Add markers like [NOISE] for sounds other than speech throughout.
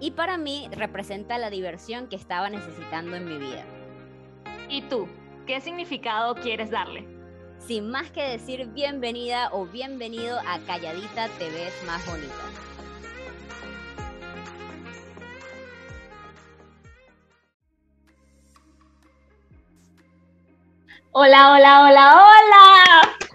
Y para mí representa la diversión que estaba necesitando en mi vida. ¿Y tú? ¿Qué significado quieres darle? Sin más que decir bienvenida o bienvenido a Calladita Te ves más bonita. Hola, hola, hola, hola.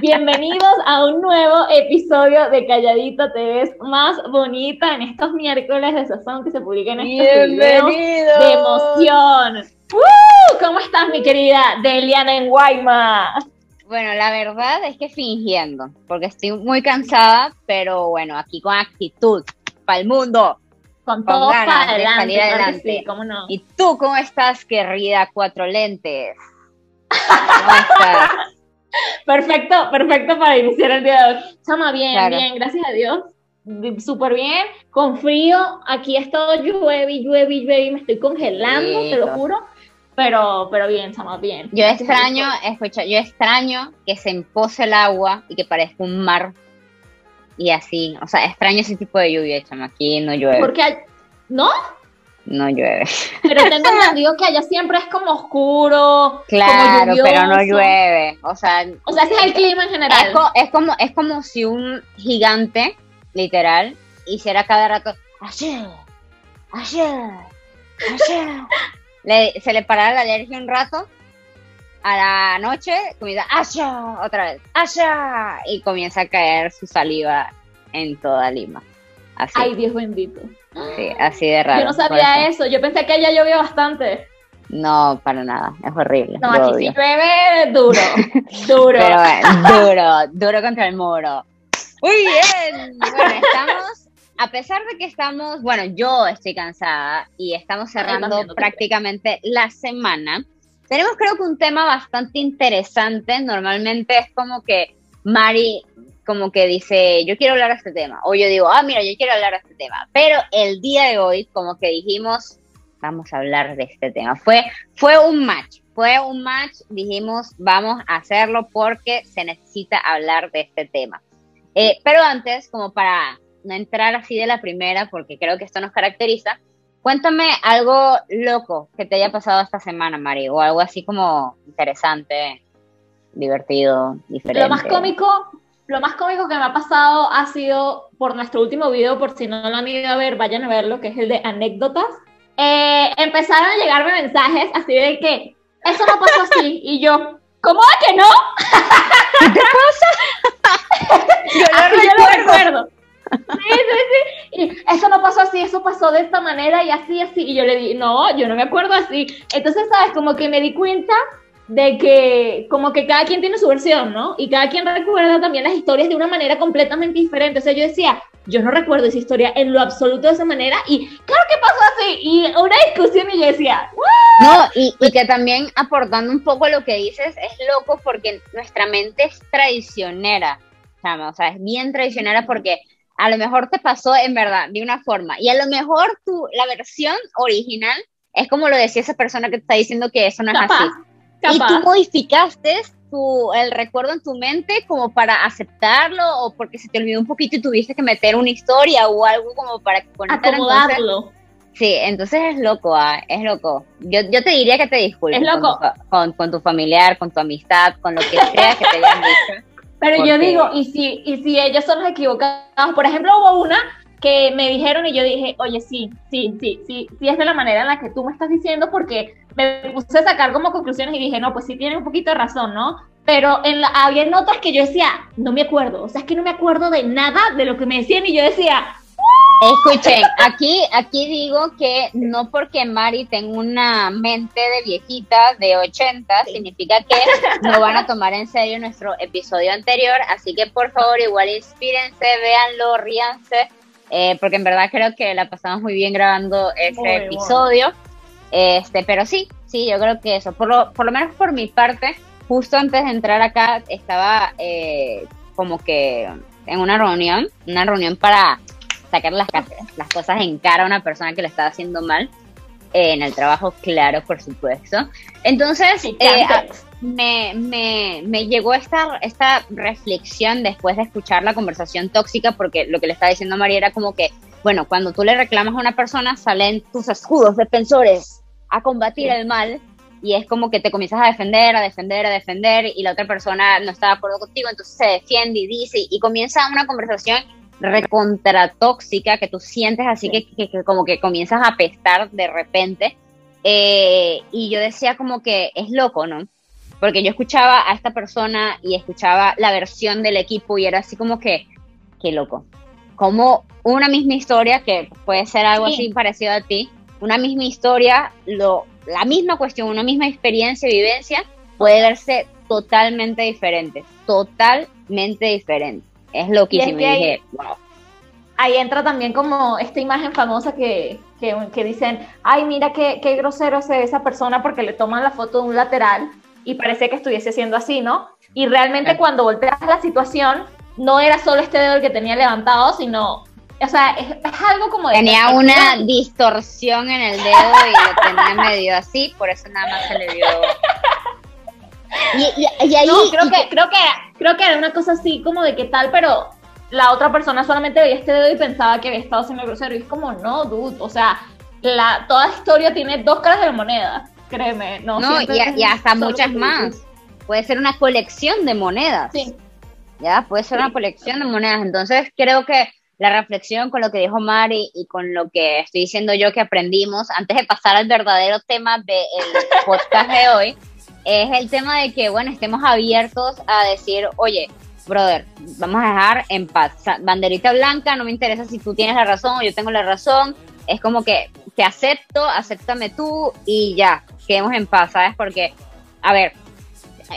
Bienvenidos a un nuevo episodio de Calladita Te ves más bonita en estos miércoles de sazón que se publican estos videos de emoción. ¡Uh! ¿Cómo estás, mi querida Deliana en Guayma? Bueno, la verdad es que fingiendo, porque estoy muy cansada, pero bueno, aquí con actitud, para el mundo. Con todo para adelante. salir adelante. Sí, ¿cómo no? ¿Y tú cómo estás, querida Cuatro Lentes? ¿Cómo estás? [LAUGHS] Perfecto, perfecto para iniciar el día de hoy. Chama, bien, Claro. bien, gracias a Dios. Súper bien, con frío. Aquí es todo llueve, llueve, llueve me estoy congelando, te lo juro. Pero, pero bien, chama, bien. Yo Gracias extraño, escucha, yo extraño que se empose el agua y que parezca un mar. Y así, o sea, extraño ese tipo de lluvia, chama. Aquí no llueve, Porque, ¿no? No llueve. Pero [LAUGHS] tengo entendido que allá siempre es como oscuro, Claro, como pero no llueve. O sea, O sea, ese es el clima en es, general. co- es como, es como si un gigante, literal, hiciera cada rato, ayer, ayer, ayer. [LAUGHS] Le- se le parara la alergia un rato, a la noche comienza, ayer, otra vez, ayer, y comienza a caer su saliva en toda Lima. Así, Ay, Dios bendito. Sí, así de raro. Yo no sabía eso. Yo pensé que allá llovía bastante. No, para nada, es horrible. No, aquí odio. sí llueve duro, [LAUGHS] duro. Pero bueno, [LAUGHS] duro, duro contra el muro. Muy bien. Bueno, estamos, a pesar de que estamos, bueno, yo estoy cansada y estamos cerrando prácticamente la semana. Tenemos creo que un tema bastante interesante. Normalmente es como que Mari como que dice, yo quiero hablar de este tema. O yo digo, ah, mira, yo quiero hablar de este tema. Pero el día de hoy como que dijimos, vamos a hablar de este tema. Fue, fue un match, fue un match, dijimos, vamos a hacerlo porque se necesita hablar de este tema. Eh, pero antes, como para no entrar así de la primera, porque creo que esto nos caracteriza, cuéntame algo loco que te haya pasado esta semana, Mari, o algo así como interesante, divertido, diferente. Lo más cómico, lo más cómico que me ha pasado ha sido por nuestro último video, por si no lo han ido a ver, vayan a verlo, que es el de anécdotas. Eh, empezaron a llegarme mensajes así de que eso no pasó así, y yo, ¿cómo de que no? [LAUGHS] Yo lo Así yo lo recuerdo. recuerdo. Sí, sí, sí. Y eso no pasó así, eso pasó de esta manera y así, así. Y yo le di, no, yo no me acuerdo así. Entonces, ¿sabes? Como que me di cuenta de que como que cada quien tiene su versión, ¿no? Y cada quien recuerda también las historias de una manera completamente diferente. O sea, yo decía, yo no recuerdo esa historia en lo absoluto de esa manera y claro que pasó así. Y una discusión y yo decía, No, y, y que también aportando un poco lo que dices, es loco porque nuestra mente es traicionera, chama, o sea, es bien traicionera porque a lo mejor te pasó en verdad de una forma y a lo mejor tu, la versión original es como lo decía esa persona que te está diciendo que eso no es capaz, así. Y capaz. tú modificaste tu, el recuerdo en tu mente como para aceptarlo o porque se te olvidó un poquito y tuviste que meter una historia o algo como para acomodarlo. Sí, entonces es loco, ah, es loco. Yo, yo te diría que te disculpes. Es loco. Con tu, con, con tu familiar, con tu amistad, con lo que sea que te hayan dicho. [LAUGHS] Pero yo Porque- digo, ¿y si, y si ellos son los equivocados? Por ejemplo, hubo una que me dijeron y yo dije, oye, sí, sí, sí, sí, sí es de la manera en la que tú me estás diciendo porque me puse a sacar como conclusiones y dije, no, pues sí tiene un poquito de razón, ¿no? Pero en la, había otras que yo decía, no me acuerdo, o sea, es que no me acuerdo de nada de lo que me decían y yo decía, Escuchen, aquí, aquí digo que no porque Mari tenga una mente de viejita de 80 significa que no van a tomar en serio nuestro episodio anterior, así que por favor igual inspírense, véanlo, ríanse, eh, porque en verdad creo que la pasamos muy bien grabando ese episodio. Este, pero sí, sí, yo creo que eso, por lo, por lo menos por mi parte, justo antes de entrar acá estaba eh, como que en una reunión, una reunión para sacar las, las cosas en cara a una persona que le estaba haciendo mal en el trabajo, claro, por supuesto. Entonces, eh, me, me, me, llegó esta, esta reflexión después de escuchar la conversación tóxica, porque lo que le estaba diciendo María era como que, bueno, cuando tú le reclamas a una persona, salen tus escudos defensores a combatir el mal y es como que te comienzas a defender, a defender, a defender y la otra persona no está de acuerdo contigo, entonces se defiende y dice y comienza una conversación recontratóxica que tú sientes así que, que, como que comienzas a apestar de repente. Eh, y yo decía como que es loco, ¿no? Porque yo escuchaba a esta persona y escuchaba la versión del equipo y era así como que, qué loco. Como una misma historia, que puede ser algo así parecido a ti, una misma historia, lo, la misma cuestión, una misma experiencia, vivencia, puede verse totalmente diferente, totalmente diferente. Es loquísimo. Y, dije, wow. Ahí entra también como esta imagen famosa que, que, dicen, ay, mira qué, qué grosero es esa persona porque le toman la foto de un lateral y parece que estuviese siendo así, ¿no? Y realmente cuando volteas la situación, no era solo este dedo el que tenía levantado, sino, o sea, es, algo como de... Tenía una [LAUGHS] distorsión en el dedo y lo tenía medio así, por eso nada más se le dio... [LAUGHS] Y, ahí... No, creo que, creo que creo que era una cosa así como de qué tal, pero la otra persona solamente veía este dedo y pensaba que había estado siendo grosero. Y es como, no, dude, o sea, la, toda historia tiene dos caras de la moneda, créeme. No, no y, hasta muchas más. Puede ser una colección de monedas. Sí. Ya, puede ser una colección de monedas. Entonces, creo que la reflexión con lo que dijo Mari y con lo que estoy diciendo yo que aprendimos, antes de pasar al verdadero tema del [LAUGHS] podcast de hoy, es el tema de que, bueno, estemos abiertos a decir, oye, brother, vamos a dejar en paz. banderita blanca, no me interesa si tú tienes la razón o yo tengo la razón. Es como que te acepto, acéptame tú y ya, quedemos en paz, ¿sabes? Porque, a ver,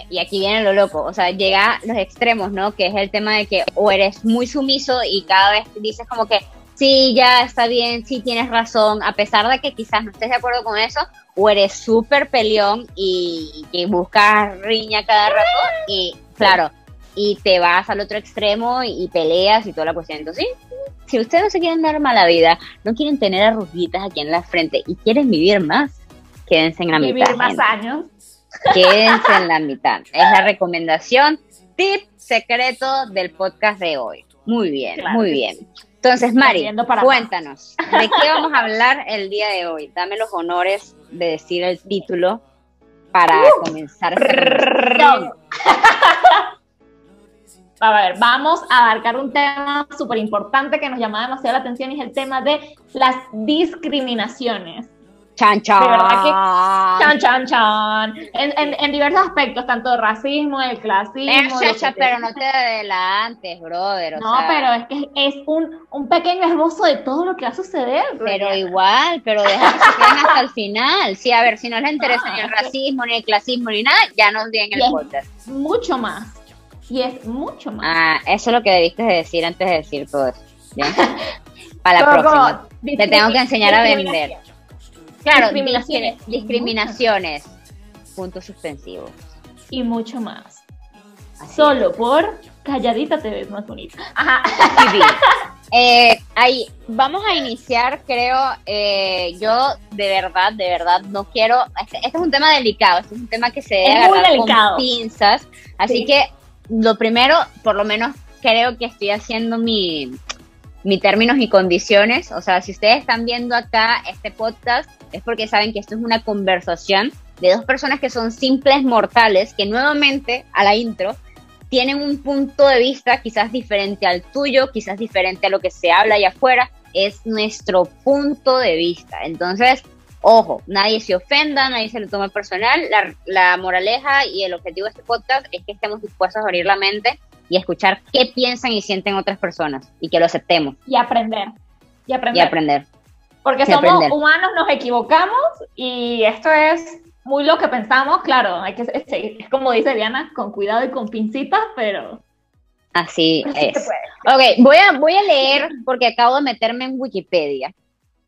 y aquí viene lo loco, o sea, llega los extremos, ¿no? Que es el tema de que o eres muy sumiso y cada vez dices como que, sí, ya está bien, sí tienes razón, a pesar de que quizás no estés de acuerdo con eso, o eres súper peleón y, buscas riña cada rato y claro, y te vas al otro extremo y, peleas y toda la cuestión. Entonces, si ustedes no se quieren dar mala vida, no quieren tener arruguitas aquí en la frente y quieren vivir más, quédense en la mitad. Vivir más años. Quédense en la mitad. Es la recomendación, tip secreto del podcast de hoy. Muy bien, muy bien. Entonces, Mari, cuéntanos, ¿de qué vamos a hablar el día de hoy? Dame los honores de decir el título para uh. comenzar. [LAUGHS] a ver, vamos a abarcar un tema súper importante que nos llama demasiado la atención y es el tema de las discriminaciones. Chan, chan. De verdad que, chan, chan, chan. En, en, en diversos aspectos, tanto el racismo, el clasismo. pero no te adelantes, brother. no, pero es que es un, un pequeño esbozo de todo lo que va a suceder. Pero igual, pero deja que se queden hasta el final. Sí, a ver, si no les interesa ni el racismo, ni el clasismo, ni nada, ya nos digan el podcast. Mucho más. Y es mucho más. Ah, eso es lo que debiste decir antes de decir todo eso. [LAUGHS] Para la próxima. Te tengo que enseñar a vender. Claro, discriminaciones. Discriminaciones. Puntos suspensivos. Y mucho más. Solo por calladita te ves más bonita. Ajá. [LAUGHS] Eh, ahí vamos a iniciar, creo, eh, yo de verdad, de verdad no quiero, este, este, es un tema delicado, este es un tema que se debe con pinzas, así que lo primero, por lo menos creo que estoy haciendo mi, mi términos y condiciones, o sea, si ustedes están viendo acá este podcast, es porque saben que esto es una conversación de dos personas que son simples mortales, que nuevamente a la intro tienen un punto de vista quizás diferente al tuyo, quizás diferente a lo que se habla allá afuera, es nuestro punto de vista. Entonces, ojo, nadie se ofenda, nadie se lo tome personal. La, la, moraleja y el objetivo de este podcast es que estemos dispuestos a abrir la mente y escuchar qué piensan y sienten otras personas y que lo aceptemos. Y aprender. Y aprender. Y aprender. Porque somos humanos, nos equivocamos y esto es muy lo que pensamos, claro, hay que es, como dice Diana, con cuidado y con pincitas, pero Así [LAUGHS] es. Ok, voy a, voy a leer porque acabo de meterme en Wikipedia.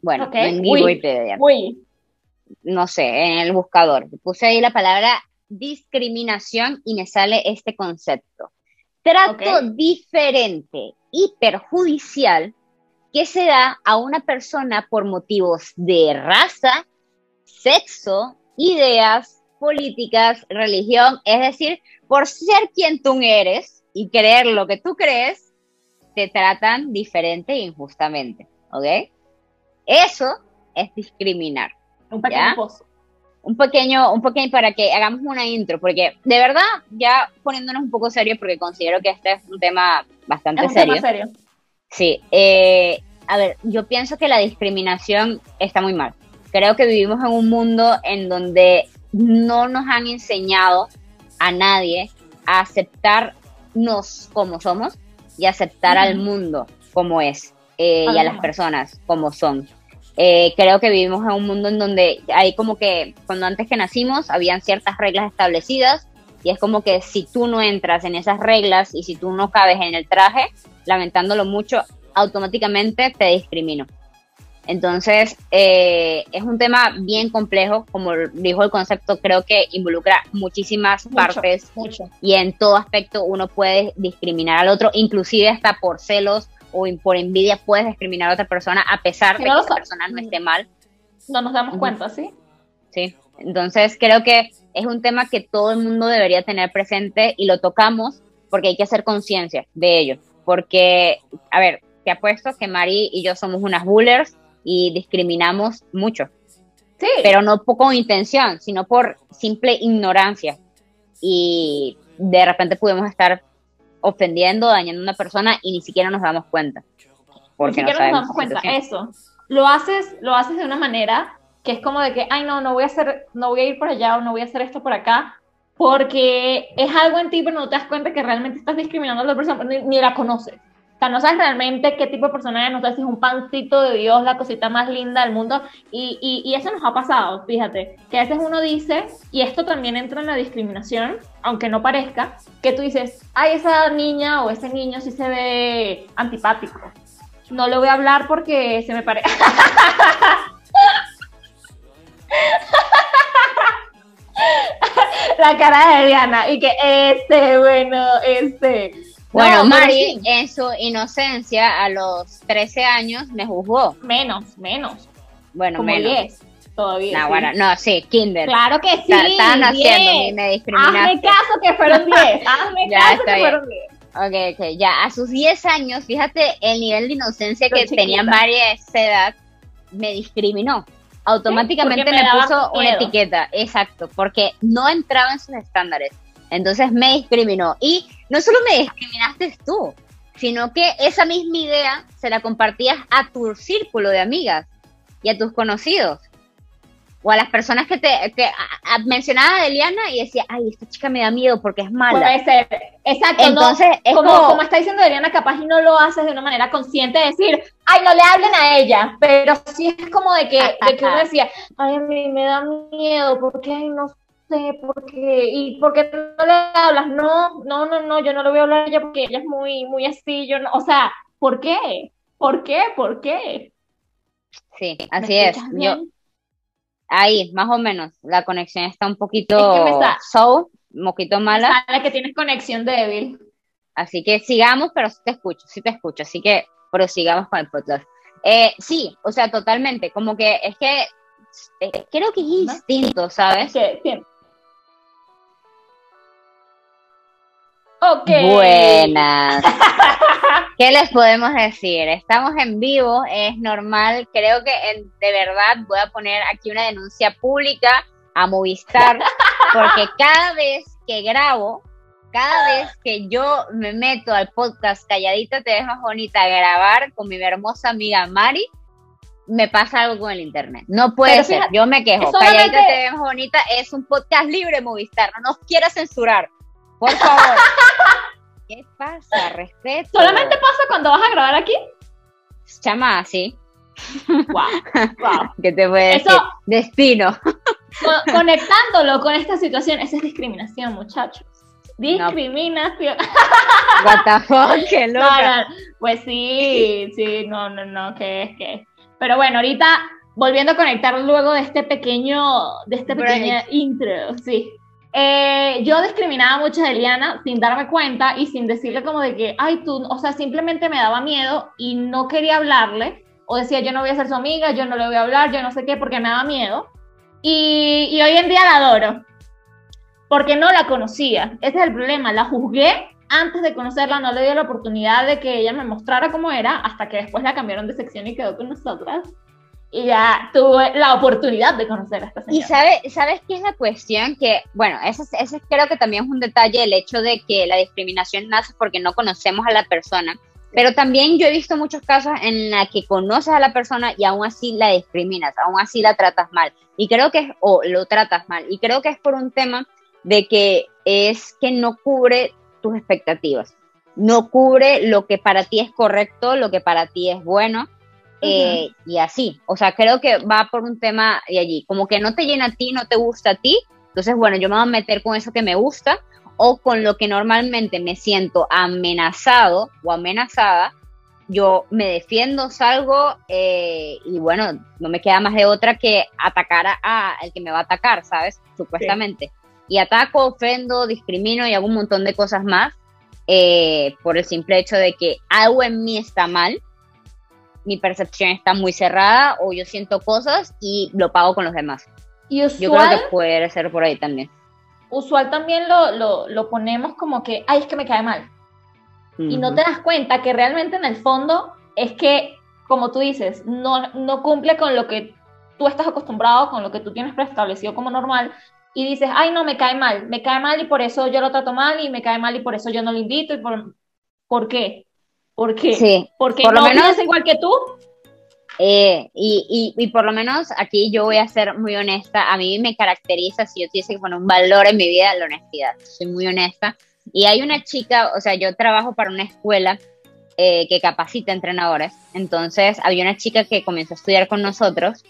Bueno, en Wikipedia. No sé, en el buscador. Puse ahí la palabra discriminación y me sale este concepto. Trato diferente y perjudicial que se da a una persona por motivos de raza, sexo, ideas, políticas, religión, es decir, por ser quien tú eres y creer lo que tú crees, te tratan diferente e injustamente, ¿ok? Eso es discriminar. Un pequeño pozo. Un pequeño, un pequeño, para que hagamos una intro, porque de verdad, ya poniéndonos un poco serios, porque considero que este es un tema bastante es un serio. Tema serio. Sí, eh, a ver, yo pienso que la discriminación está muy mal. Creo que vivimos en un mundo en donde no nos han enseñado a nadie a aceptarnos como somos y aceptar al mundo como es eh, y a las personas como son. Eh, creo que vivimos en un mundo en donde hay como que cuando antes que nacimos habían ciertas reglas establecidas y es como que si tú no entras en esas reglas y si tú no cabes en el traje, lamentándolo mucho, automáticamente te discrimino. Entonces, eh, es un tema bien complejo, como dijo el concepto, creo que involucra muchísimas partes y en todo aspecto uno puede discriminar al otro, inclusive hasta por celos o por envidia puedes discriminar a otra persona a pesar de que esa persona no esté mal. No nos damos cuenta, ¿sí? Sí, entonces creo que es un tema que todo el mundo debería tener presente y lo tocamos porque hay que hacer conciencia de ello. Porque, a ver, te apuesto que Mari y yo somos unas bullers y discriminamos mucho. Sí. Pero no con intención, sino por simple ignorancia. Y de repente podemos estar ofendiendo, dañando a una persona y ni siquiera nos damos cuenta. Porque ni siquiera nos damos cuenta, eso. Lo haces, lo haces de una manera que es como de que, ay, no, no voy a hacer, no voy a ir por allá o no voy a hacer esto por acá, porque es algo en ti, pero no te das cuenta que realmente estás discriminando a la persona, ni la conoces. O sea, no sabes realmente qué tipo de persona es, no sabes si es un pancito de Dios, la cosita más linda del mundo. Y, y, eso nos ha pasado, fíjate, que a veces uno dice, y esto también entra en la discriminación, aunque no parezca, que tú dices, ay, esa niña o ese niño sí se ve antipático. No le voy a hablar porque se me parece. [LAUGHS] [LAUGHS] la cara de Diana y que este, bueno, este bueno, Mari, en su inocencia, a los 13 años, me juzgó. Menos, menos. Bueno, Como menos. 10 todavía. No, bueno, no, sí, Kinder. Claro que sí. Estaban haciendo, me discriminaste. Hazme caso que fueron [LAUGHS] 10. Hazme caso que fueron 10. Ok, ok, ya a sus 10 años, fíjate el nivel de inocencia que tenía Mari a esa edad, me discriminó. Automáticamente me, me puso una etiqueta, exacto, porque no entraba en sus estándares. Entonces me discriminó. Y no solo me discriminaste tú, sino que esa misma idea se la compartías a tu círculo de amigas y a tus conocidos. O a las personas que te que mencionaba a Eliana y decía, ay, esta chica me da miedo porque es mala. Puede ser, exacto. Entonces, es como, como, está diciendo Eliana, capaz y no lo haces de una manera consciente de decir, ay, no le hablen a ella. Pero sí es como de que, [LAUGHS] de que uno decía, ay, a mí me da miedo porque, no sé por qué, y por qué no le hablas, no, no, no, no, yo no le voy a hablar a ella porque ella es muy, muy así, yo no, o sea, ¿por qué? ¿Por qué? ¿Por qué? Sí, así es. Yo, ahí, más o menos, la conexión está un poquito es so, un poquito mala. La que tienes conexión débil. Así que sigamos, pero sí te escucho, sí te escucho, así que prosigamos con el podcast. Eh, sí, o sea, totalmente, como que es que eh, creo que es instinto, ¿sabes? Sí, Buenas. [LAUGHS] ¿Qué les podemos decir? Estamos en vivo, es normal. Creo que de verdad voy a poner aquí una denuncia pública a Movistar, porque cada vez que grabo, cada vez que yo me meto al podcast Calladita te ves más bonita a grabar con mi hermosa amiga Mari, me pasa algo con el internet. No puede ser, yo me quejo. Calladita te más bonita es un podcast libre Movistar, no nos quiera censurar. Por favor. [LAUGHS] ¿Qué pasa? Respeto. ¿Solamente pasa cuando vas a grabar aquí? Chama, sí. Wow, wow. [LAUGHS] ¿Qué te puede decir? Destino. conectándolo con esta situación, esa es discriminación, muchachos. Discriminación. [LAUGHS] What the fuck, qué loca. pues sí, sí, no, no, no, que es que. Pero bueno, ahorita volviendo a conectar luego de este pequeño, de este pequeño intro, sí. Eh, yo discriminaba mucho a Eliana sin darme cuenta y sin decirle como de que, ay, tú, o sea, simplemente me daba miedo y no quería hablarle, o decía, yo no voy a ser su amiga, yo no le voy a hablar, yo no sé qué, porque me daba miedo. Y, y hoy en día la adoro, porque no la conocía. Ese es el problema, la juzgué antes de conocerla, no le di la oportunidad de que ella me mostrara cómo era, hasta que después la cambiaron de sección y quedó con nosotras y ya tuve la oportunidad de conocer a esta señora. Y sabe, sabes qué es la cuestión, que bueno, ese, ese creo que también es un detalle el hecho de que la discriminación nace porque no conocemos a la persona, pero también yo he visto muchos casos en la que conoces a la persona y aún así la discriminas, aún así la tratas mal. Y creo que es, o lo tratas mal. Y creo que es por un tema de que es que no cubre tus expectativas. No cubre lo que para ti es correcto, lo que para ti es bueno eh, y así. O sea, creo que va por un tema de allí, como que no te llena a ti, no te gusta a ti, entonces, bueno, yo me voy a meter con eso que me gusta o con lo que normalmente me siento amenazado o amenazada, yo me defiendo, salgo eh, y bueno, no me queda más de otra que atacar a, el que me va a atacar, ¿sabes? Supuestamente. Y ataco, ofendo, discrimino y hago un montón de cosas más eh, por el simple hecho de que algo en mí está mal mi percepción está muy cerrada o yo siento cosas y lo pago con los demás. Y usual, yo creo que puede ser por ahí también. Usual también lo, lo, lo ponemos como que, ay, es que me cae mal. Y no te das cuenta que realmente en el fondo es que, como tú dices, no, no cumple con lo que tú estás acostumbrado, con lo que tú tienes preestablecido como normal, y dices, ay, no, me cae mal, me cae mal y por eso yo lo trato mal y me cae mal y por eso yo no lo invito y por, ¿por qué? ¿Por qué? Sí, Porque por no lo menos, igual que tú. Eh, y, y, y, por lo menos aquí yo voy a ser muy honesta. A mí me caracteriza, si yo tuviese que poner un valor en mi vida, la honestidad. Soy muy honesta. Y hay una chica, o sea, yo trabajo para una escuela eh, que capacita entrenadores. Entonces, había una chica que comenzó a estudiar con nosotros.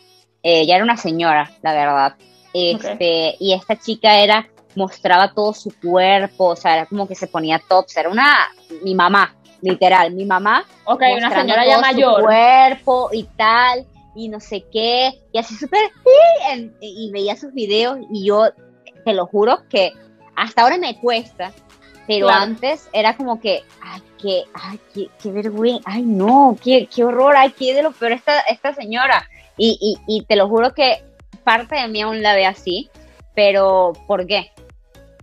Eh, ella era una señora, la verdad. Este, okay. Y esta chica era, mostraba todo su cuerpo, o sea, era como que se ponía tops. Era una, mi mamá, literal, mi mamá. Ok, una señora ya mayor. Su cuerpo y tal, y no sé qué, y así súper, y veía sus videos y yo te lo juro que hasta ahora me cuesta, pero claro. antes era como que, ay, qué, ay, qué, qué vergüenza, ay, no, qué, qué horror, ay, qué de lo peor esta, esta señora. Y, y, y te lo juro que parte de mí aún la ve así, pero ¿por qué?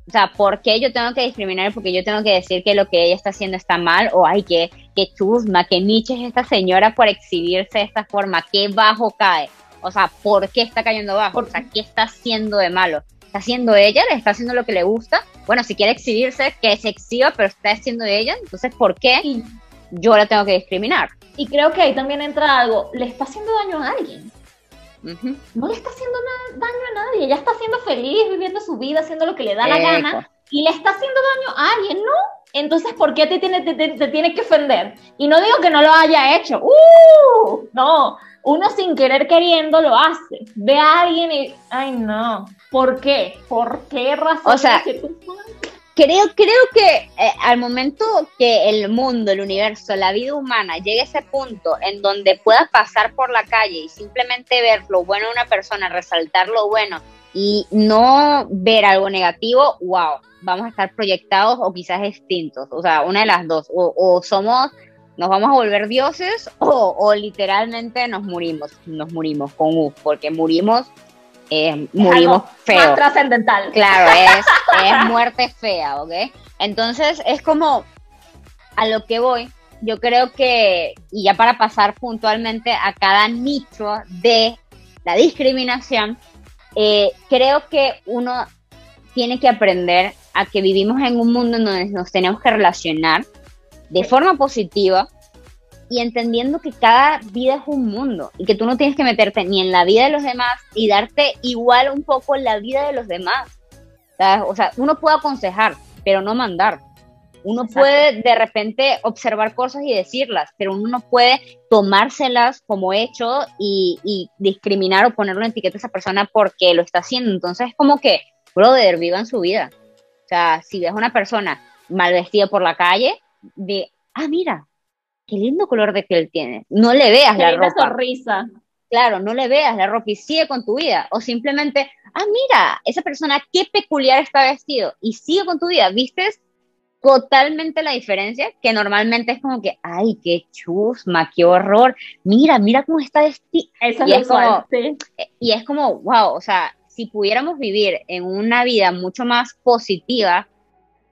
O sea, ¿por qué yo tengo que discriminar? Porque yo tengo que decir que lo que ella está haciendo está mal, o ay, que, que chusma, que Nietzsche es esta señora por exhibirse de esta forma, qué bajo cae. O sea, ¿por qué está cayendo bajo? O sea, ¿qué está haciendo de malo? ¿Está haciendo ella? ¿Le está haciendo lo que le gusta? Bueno, si quiere exhibirse, que se exhiba, pero está haciendo ella. Entonces, ¿por qué yo la tengo que discriminar? Y creo que ahí también entra algo. ¿Le está haciendo daño a alguien? Uh -huh. No le está haciendo daño a nadie. Ella está siendo feliz, viviendo su vida, haciendo lo que le da la gana. Y le está haciendo daño a alguien, ¿no? Entonces, ¿por qué te tiene, te, te, te tiene que ofender? Y no digo que no lo haya hecho. ¡Uh! No, uno sin querer queriendo lo hace. Ve a alguien y, ay no, ¿por qué? ¿Por qué razón? O sea, creo, creo que eh, al momento que el mundo, el universo, la vida humana llegue a ese punto en donde pueda pasar por la calle y simplemente ver lo bueno de una persona, resaltar lo bueno y no ver algo negativo, wow, vamos a estar proyectados o quizás extintos. O sea, una de las dos. O, o somos nos vamos a volver dioses o, o, literalmente nos murimos, nos murimos con U, porque murimos, eh, murimos feo. Más trascendental. Claro, es, [LAUGHS] es muerte fea, ¿ok? Entonces es como a lo que voy, yo creo que, y ya para pasar puntualmente a cada nicho de la discriminación, eh, creo que uno tiene que aprender a que vivimos en un mundo en donde nos tenemos que relacionar de forma positiva y entendiendo que cada vida es un mundo y que tú no tienes que meterte ni en la vida de los demás y darte igual un poco la vida de los demás. ¿sabes? O sea, uno puede aconsejar, pero no mandar. Uno Exacto. puede de repente observar cosas y decirlas, pero uno no puede tomárselas como hecho y, y discriminar o ponerle una etiqueta a esa persona porque lo está haciendo. Entonces es como que, brother, vivan su vida. O sea, si ves una persona mal vestida por la calle, de, ah, mira, qué lindo color de piel tiene. No le veas la ropa. sonrisa. Claro, no le veas la ropa y sigue con tu vida. O simplemente, ah, mira, esa persona qué peculiar está vestido y sigue con tu vida. ¿Vistes? totalmente la diferencia, que normalmente es como que, ay, qué chusma, qué horror, mira, mira cómo está vestido. y, es como, y es como, wow, o sea, si pudiéramos vivir en una vida mucho más positiva,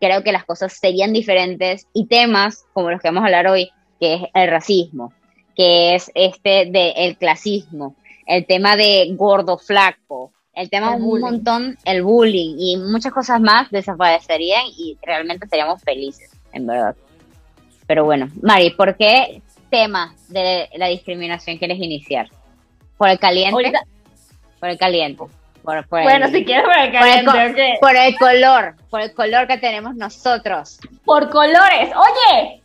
creo que las cosas serían diferentes y temas como los que vamos a hablar hoy, que es el racismo, que es este de el clasismo, el tema de gordo flaco, el tema un montón, el bullying y muchas cosas más desaparecerían y realmente seríamos felices, en verdad. Pero bueno, Mari, ¿por qué tema de la discriminación quieres iniciar? ¿Por el caliente? Por el caliente. bueno, si quieres por el caliente. Por el, color, por el color que tenemos nosotros. Por colores. Oye,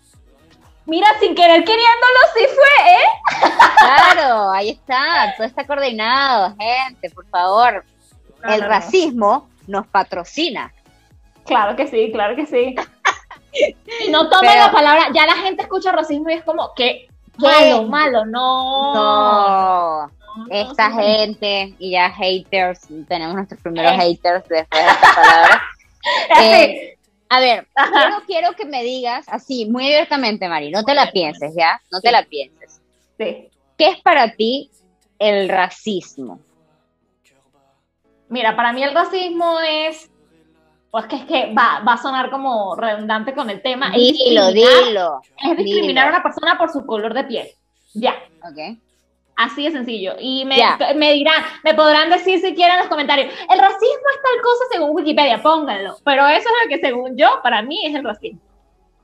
Mira, sin querer queriéndolo, sí fue, ¿eh? Claro, ahí está, todo está coordinado, gente, por favor. el racismo nos patrocina. Claro que sí, claro que sí. [LAUGHS] no tomen la palabra, ya la gente escucha racismo y es como que malo, malo, no. No. Esta gente y ya haters, tenemos nuestros primeros haters después de esta palabra. [LAUGHS] Eh, a ver, quiero, quiero, que me digas así, muy abiertamente, Mari, no te la pienses, ¿ya? No te la pienses. Sí. ¿Qué es para ti el racismo? Mira, para mí el racismo es, pues que es que va, va a sonar como redundante con el tema. Dilo, dilo. Es discriminar a una persona por su color de piel. Ya. Ok. Así de sencillo. Y me, me, dirán, me podrán decir si quieren en los comentarios, el racismo es tal cosa según Wikipedia, pónganlo. Pero eso es lo que según yo, para mí es el racismo.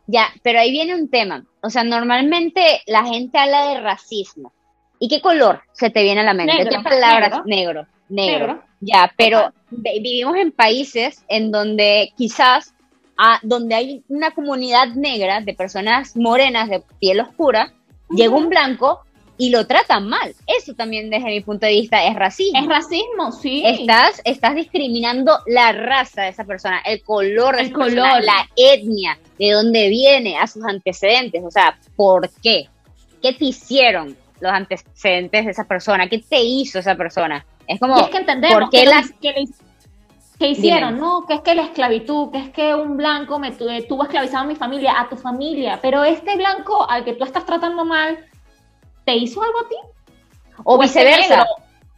Ya, pero ahí viene un tema. O sea, normalmente la gente habla de racismo. ¿Y qué color se te viene a la mente? ¿Qué palabras? Negro. Negro. Ya, pero vivimos en países en donde quizás, ah, donde hay una comunidad negra de personas morenas de piel oscura, llega un blanco y lo tratan mal. Eso también desde mi punto de vista es racismo. Es racismo, sí. Estás, estás discriminando la raza de esa persona, el color de esa persona, la etnia, de dónde viene, a sus antecedentes. O sea, ¿por qué? ¿Qué te hicieron los antecedentes de esa persona? ¿Qué te hizo esa persona? Es como, es que entendemos ¿por qué las... que, hicieron, ¿no? Que es que la esclavitud, que es que un blanco me tuvo esclavizado a mi familia, a tu familia, pero este blanco al que tú estás tratando mal, ¿te hizo algo a ti? O, viceversa.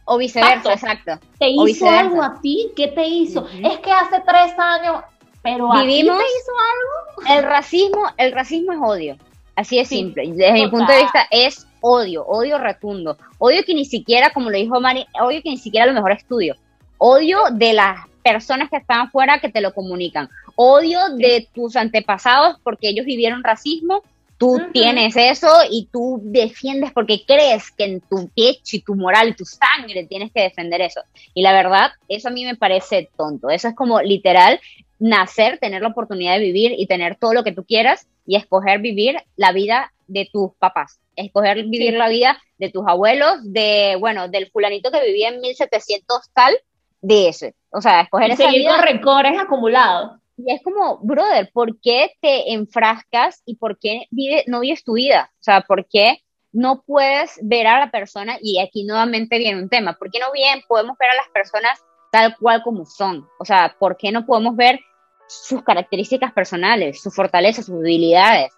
O viceversa, exacto. ¿Te hizo algo a ti? ¿Qué te hizo? Es que hace tres años, pero ¿a ti te hizo algo? El racismo, el racismo es odio. Así es simple. Desde mi punto de vista es odio, odio rotundo. Odio que ni siquiera, como lo dijo Mari, odio que ni siquiera a lo mejor estudio. Odio de las personas que están afuera que te lo comunican. Odio de tus antepasados porque ellos vivieron racismo Tú tienes eso y tú defiendes porque crees que en tu pecho y tu moral y tu sangre tienes que defender eso. Y la verdad, eso a mí me parece tonto. Eso es como literal nacer, tener la oportunidad de vivir y tener todo lo que tú quieras y escoger vivir la vida de tus papás, escoger vivir la vida de tus abuelos, de, bueno, del fulanito que vivía en 1700 tal, de ese. O sea, escoger esa vida. con rencores acumulados. Y es como, brother, ¿por qué te enfrascas y por qué vive, no vives tu vida? O sea, ¿por qué no puedes ver a la persona? Y aquí nuevamente viene un tema, ¿por qué no bien podemos ver a las personas tal cual como son? O sea, ¿por qué no podemos ver sus características personales, sus fortalezas, sus debilidades,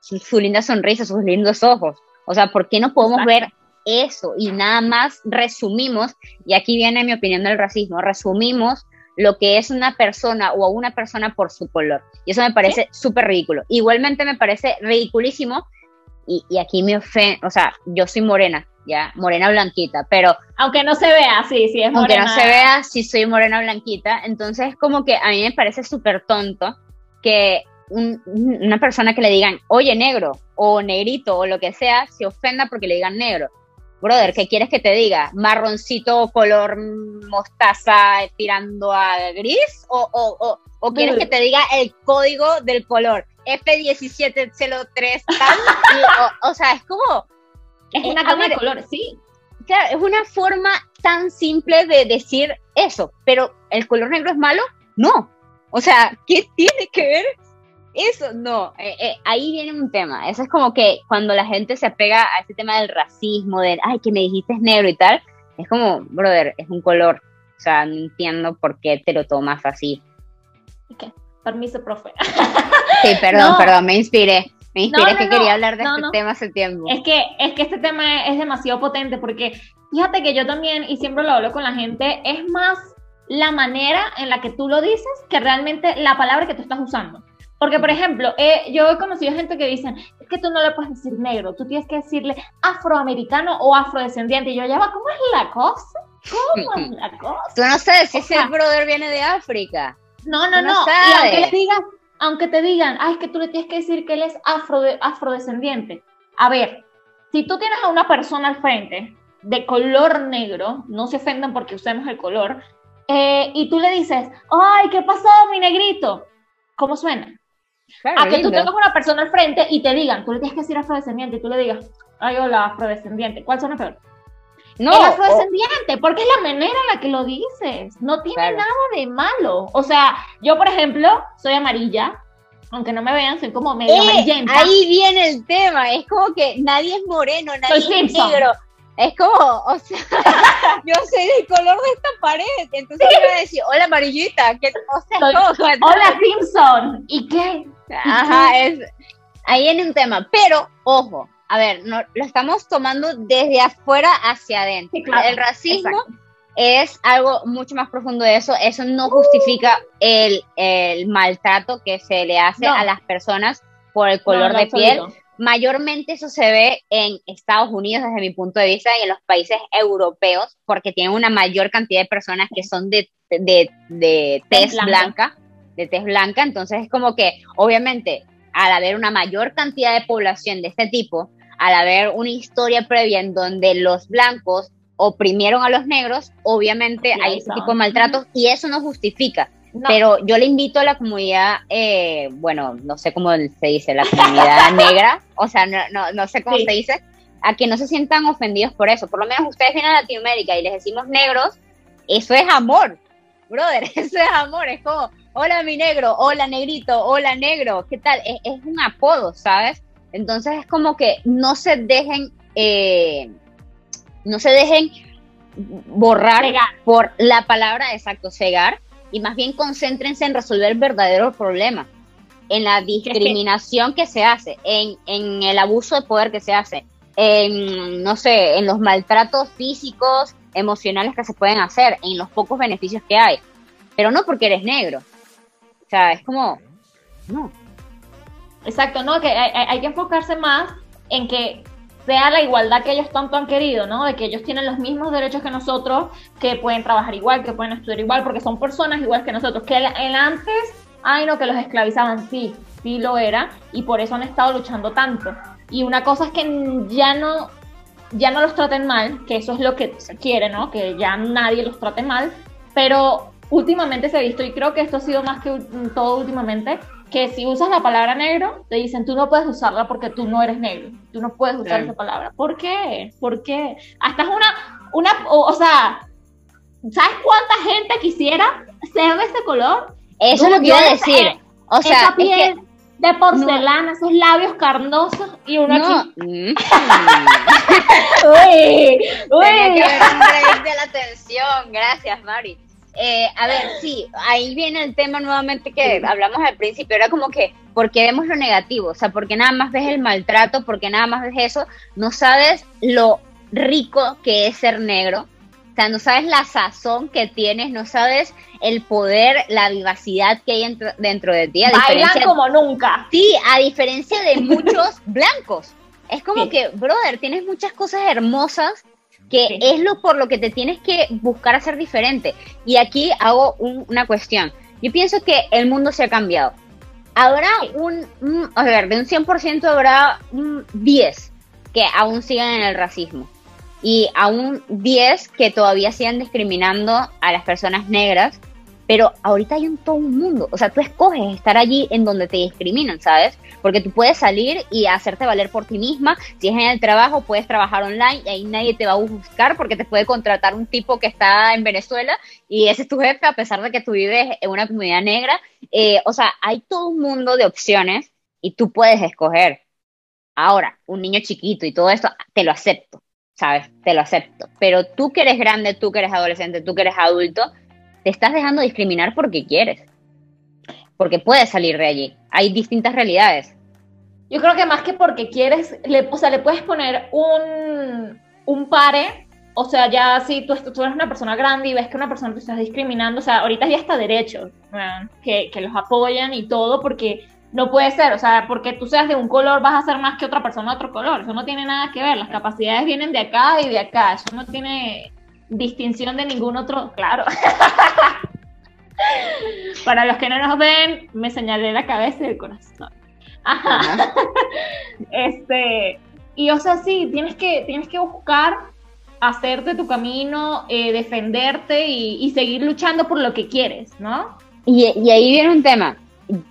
su, linda sonrisa, sus lindos ojos? O sea, ¿por qué no podemos ver eso? Y nada más resumimos, y aquí viene mi opinión del racismo, resumimos lo que es una persona o a una persona por su color. Y eso me parece súper ridículo. Igualmente me parece ridiculísimo, y, aquí me ofende, o sea, yo soy morena, ya, morena blanquita, pero... Aunque no se vea, sí, sí es morena. Aunque no se vea, sí soy morena blanquita, entonces como que a mí me parece súper tonto que una persona que le digan, oye, negro, o negrito, o lo que sea, se ofenda porque le digan negro brother, ¿qué quieres que te diga? ¿Marroncito color mostaza tirando a gris? ¿O, o, o, quieres que te diga el código del color? F1703 tal. o, sea, es como... Es una gama de colores, sí. Claro, es una forma tan simple de decir eso, pero ¿el color negro es malo? No. O sea, ¿qué tiene que ver eso? No, eh, eh, ahí viene un tema. Eso es como que cuando la gente se apega a ese tema del racismo, del, ay, que me dijiste es negro y tal, es como, brother, es un color. O sea, no entiendo por qué te lo tomas así. ¿Qué? Permiso, profe. [LAUGHS] Sí, perdón, perdón, me inspiré. Me inspiré que quería hablar de este tema hace tiempo. Es que, es que este tema es demasiado potente porque fíjate que yo también, y siempre lo hablo con la gente, es más la manera en la que tú lo dices que realmente la palabra que tú estás usando. Porque, por ejemplo, eh, yo he conocido gente que dicen, es que tú no le puedes decir negro, tú tienes que decirle afroamericano o afrodescendiente. Y yo, ya va, ¿cómo es la cosa? ¿Cómo es la [LAUGHS] cosa? Tú no sabes si ese brother viene de África. No, no, no. Y aunque, te digan, aunque te digan, ay, es que tú le tienes que decir que él es afro, afrodescendiente. A ver, si tú tienes a una persona al frente de color negro, no se ofendan porque usemos el color, eh, y tú le dices, ay, ¿qué pasó, mi negrito? ¿Cómo suena? A que tú tengas una persona al frente y te digan, tú le tienes que decir afrodescendiente y tú le digas, ay, hola, afrodescendiente. ¿Cuál suena peor? No. El afrodescendiente, porque es la manera en la que lo dices. No tiene nada de malo. O sea, yo, por ejemplo, soy amarilla. Aunque no me vean, soy como medio eh, amarillenta. Ahí viene el tema. Es como que nadie es moreno, nadie es negro. Es como, o sea, [LAUGHS] yo soy del color de esta pared. Entonces yo voy a decir, hola amarillita. ¿qué, o sea, hola Simpson. ¿Y qué? Ajá, es, ahí viene un tema. Pero, ojo, a ver, no, lo estamos tomando desde afuera hacia adentro. el racismo es algo mucho más profundo de eso. Eso no justifica el, maltrato que se le hace a las personas por el color de piel. Mayormente eso se ve en Estados Unidos desde mi punto de vista y en los países europeos porque tienen una mayor cantidad de personas que son de, de, de tez blanca, de tez blanca. Entonces es como que obviamente al haber una mayor cantidad de población de este tipo, al haber una historia previa en donde los blancos oprimieron a los negros, obviamente hay ese tipo de maltratos y eso no justifica. Pero yo le invito a la comunidad, eh, bueno, no sé cómo se dice, la comunidad [LAUGHS] negra, o sea, no, no, no sé cómo se dice, a que no se sientan ofendidos por eso. Por lo menos ustedes vienen a Latinoamérica y les decimos negros, eso es amor, brother, [LAUGHS] eso es amor, es como, hola mi negro, hola negrito, hola negro, ¿qué tal? Es, es un apodo, ¿sabes? Entonces es como que no se dejen, eh, no se dejen borrar por la palabra exacto, cegar, y más bien concéntrense en resolver el verdadero problema, en la discriminación que se hace, en, en el abuso de poder que se hace, en, no sé, en los maltratos físicos, emocionales que se pueden hacer, en los pocos beneficios que hay, pero no porque eres negro. O sea, es como, no. Exacto, ¿no? Que hay, que enfocarse más en que sea la igualdad que ellos tanto han querido, ¿no? De que ellos tienen los mismos derechos que nosotros, que pueden trabajar igual, que pueden estudiar igual, porque son personas igual que nosotros. Que el, antes, ay no, que los esclavizaban, sí, sí lo era, y por eso han estado luchando tanto. Y una cosa es que ya no, ya no los traten mal, que eso es lo que se quiere, ¿no? Que ya nadie los trate mal, pero últimamente se ha visto, y creo que esto ha sido más que todo últimamente, que si usas la palabra negro, te dicen tú no puedes usarla porque tú no eres negro. Tú no puedes usar esa palabra. ¿Por qué? ¿Por qué? Hasta es una, una o, sea, ¿sabes cuánta gente quisiera ser de ese color? Eso es lo que iba a decir. O sea, esa piel de porcelana, esos labios carnosos y uno aquí. Mm. [LAUGHS] [LAUGHS] uy, uy. Tenía que haber un de la atención. Gracias, Mari. Eh, a ver, sí, ahí viene el tema nuevamente que hablamos al principio, era como que, ¿por qué vemos lo negativo? O sea, porque nada más ves el maltrato, porque nada más ves eso, no sabes lo rico que es ser negro, o sea, no sabes la sazón que tienes, no sabes el poder, la vivacidad que hay dentro, de ti. A Bailan como nunca. Sí, a diferencia de muchos [LAUGHS] blancos. Es como que, brother, tienes muchas cosas hermosas que es lo por lo que te tienes que buscar hacer diferente. Y aquí hago una cuestión. Yo pienso que el mundo se ha cambiado. Habrá un, a ver, de un 100% habrá un 10 que aún siguen en el racismo. Y aún 10 que todavía sigan discriminando a las personas negras pero ahorita hay en todo un mundo, o sea, tú escoges estar allí en donde te discriminan, ¿sabes? Porque tú puedes salir y hacerte valer por ti misma, si es en el trabajo, puedes trabajar online y ahí nadie te va a buscar porque te puede contratar un tipo que está en Venezuela y ese es tu jefe a pesar de que tú vives en una comunidad negra, eh, o sea, hay todo un mundo de opciones y tú puedes escoger. Ahora, un niño chiquito y todo esto, te lo acepto, ¿sabes? Te lo acepto. Pero tú que eres grande, tú que eres adolescente, tú que eres adulto, te estás dejando discriminar porque quieres. Porque puedes salir de allí. Hay distintas realidades. Yo creo que más que porque quieres, le, o sea, le puedes poner un, un pare. O sea, ya si tú, tú, eres una persona grande y ves que una persona te está discriminando, o sea, ahorita ya está derecho que, que los apoyan y todo, porque no puede ser, o sea, porque tú seas de un color vas a ser más que otra persona de otro color, eso no tiene nada que ver, las capacidades vienen de acá y de acá, eso no tiene distinción de ningún otro, claro. [LAUGHS] Para los que no nos ven, me señalé la cabeza y el corazón. Ajá. este, y o sea, sí, tienes que, tienes que buscar hacerte tu camino, eh, defenderte y, seguir luchando por lo que quieres, ¿no? Y, y ahí viene un tema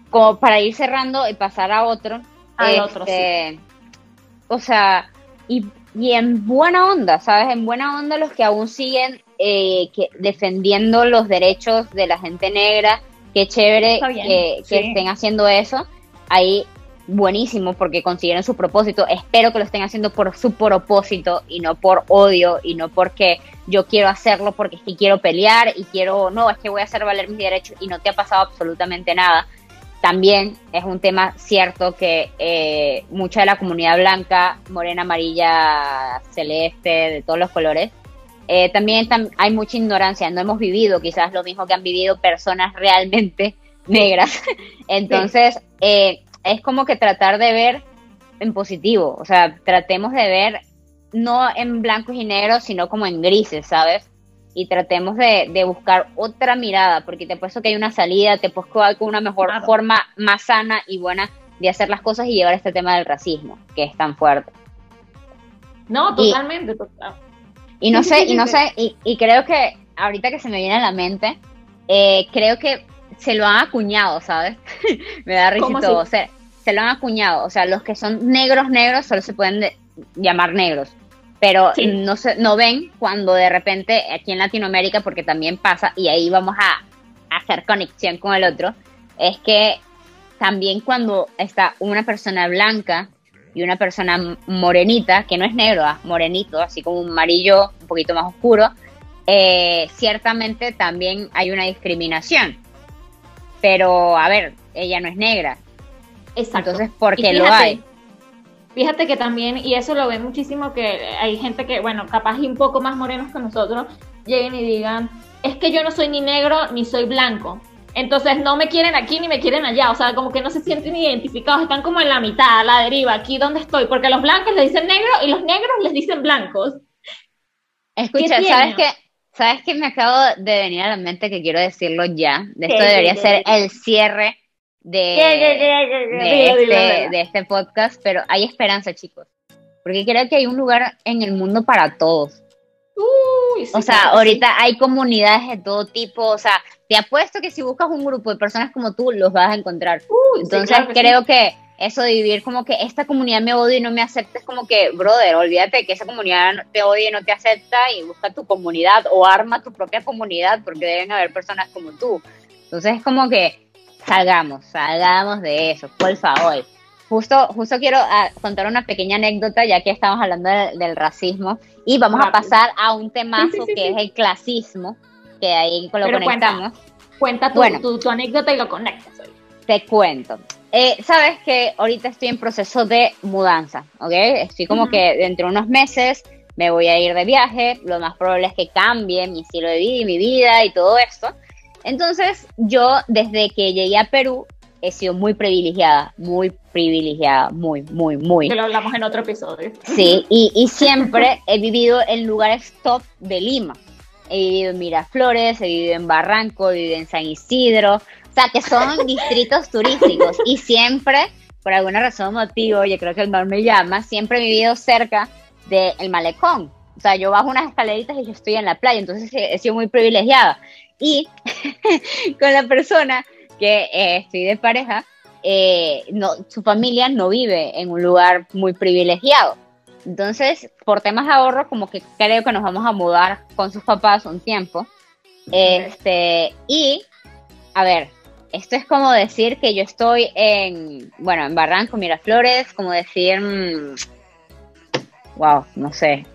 como para ir cerrando y pasar a otro. A otro, sí. Este, o sea, y, en buena onda, ¿sabes? En buena onda los que aún siguen eh, que, defendiendo los derechos de la gente negra, qué chévere que, estén haciendo eso. Ahí buenísimo porque consiguieron su propósito. Espero que lo estén haciendo por su propósito y no por odio y no porque yo quiero hacerlo porque es que quiero pelear y quiero, no, es que voy a hacer valer mis derechos y no te ha pasado absolutamente nada. También es un tema cierto que eh, mucha de la comunidad blanca, morena, amarilla, celeste, de todos los colores, eh, también hay mucha ignorancia. No hemos vivido quizás lo mismo que han vivido personas [LAUGHS] realmente negras. [LAUGHS] Entonces, eh, es como que tratar de ver en positivo. O sea, tratemos de ver no en blancos y negros, sino como en grises, ¿sabes? Y tratemos de, buscar otra mirada, porque te puesto que hay una salida, te puesto con una mejor forma más sana y buena de hacer las cosas y llevar este tema del racismo, que es tan fuerte. No, totalmente, y, Y no sé, y no sé, y, creo que ahorita que se me viene a la mente, eh, creo que se lo han acuñado, ¿sabes? [LAUGHS] me da risa todo. Se, se lo han acuñado. O sea, los que son negros, negros, solo se pueden llamar negros pero no, se, no ven cuando de repente aquí en Latinoamérica, porque también pasa, y ahí vamos a, hacer conexión con el otro, es que también cuando está una persona blanca y una persona morenita, que no es negro, ah, morenito, así como un amarillo un poquito más oscuro, eh, ciertamente también hay una discriminación. Pero, a ver, ella no es negra. Exacto. Entonces, ¿por qué lo hay? Fíjate que también, y eso lo ve muchísimo, que hay gente que, bueno, capaz y un poco más morenos que nosotros, lleguen y digan, es que yo no soy ni negro ni soy blanco. Entonces no me quieren aquí ni me quieren allá, o sea, como que no se sienten identificados, están como en la mitad, a la deriva, aquí donde estoy, porque los blancos les dicen negro y los negros les dicen blancos. Escucha, ¿sabes qué? ¿Sabes qué me acabo de venir a la mente que quiero decirlo ya? De esto debería ser el cierre de, este, de este podcast, pero hay esperanza, chicos. Porque creo que hay un lugar en el mundo para todos. o sea, ahorita hay comunidades de todo tipo, o sea, te apuesto que si buscas un grupo de personas como tú, los vas a encontrar. Entonces creo que eso de vivir como que esta comunidad me odia y no me acepta es como que, brother, olvídate que esa comunidad te odia y no te acepta y busca tu comunidad o arma tu propia comunidad porque deben haber personas como tú. Entonces es como que salgamos, salgamos de eso, por favor. Justo, justo quiero ah, contar una pequeña anécdota, ya que estamos hablando del racismo, y vamos a pasar a un temazo que es el clasismo, que ahí lo conectamos. Cuenta, tu, tu, anécdota y lo conectas. Te cuento. Eh, Sabes que ahorita estoy en proceso de mudanza, ¿ok? Estoy como que dentro de unos meses me voy a ir de viaje, lo más probable es que cambie mi estilo de vida y mi vida y todo esto. Entonces, yo desde que llegué a Perú he sido muy privilegiada, muy privilegiada, muy, muy, muy. Que lo hablamos en otro episodio. Sí, y, siempre he vivido en lugares top de Lima. He vivido en Miraflores, he vivido en Barranco, he vivido en San Isidro, o sea, que son [LAUGHS] distritos turísticos. Y siempre, por alguna razón o motivo, yo creo que el mar me llama, siempre he vivido cerca del malecón. O sea, yo bajo unas escaleritas y yo estoy en la playa, entonces he sido muy privilegiada. Y [LAUGHS] con la persona que eh, estoy de pareja, eh, no, su familia no vive en un lugar muy privilegiado. Entonces, por temas de ahorro, como que creo que nos vamos a mudar con sus papás un tiempo. Este, y, a ver, esto es como decir que yo estoy en, bueno, en Barranco, Miraflores, como decir, wow, mm, no sé,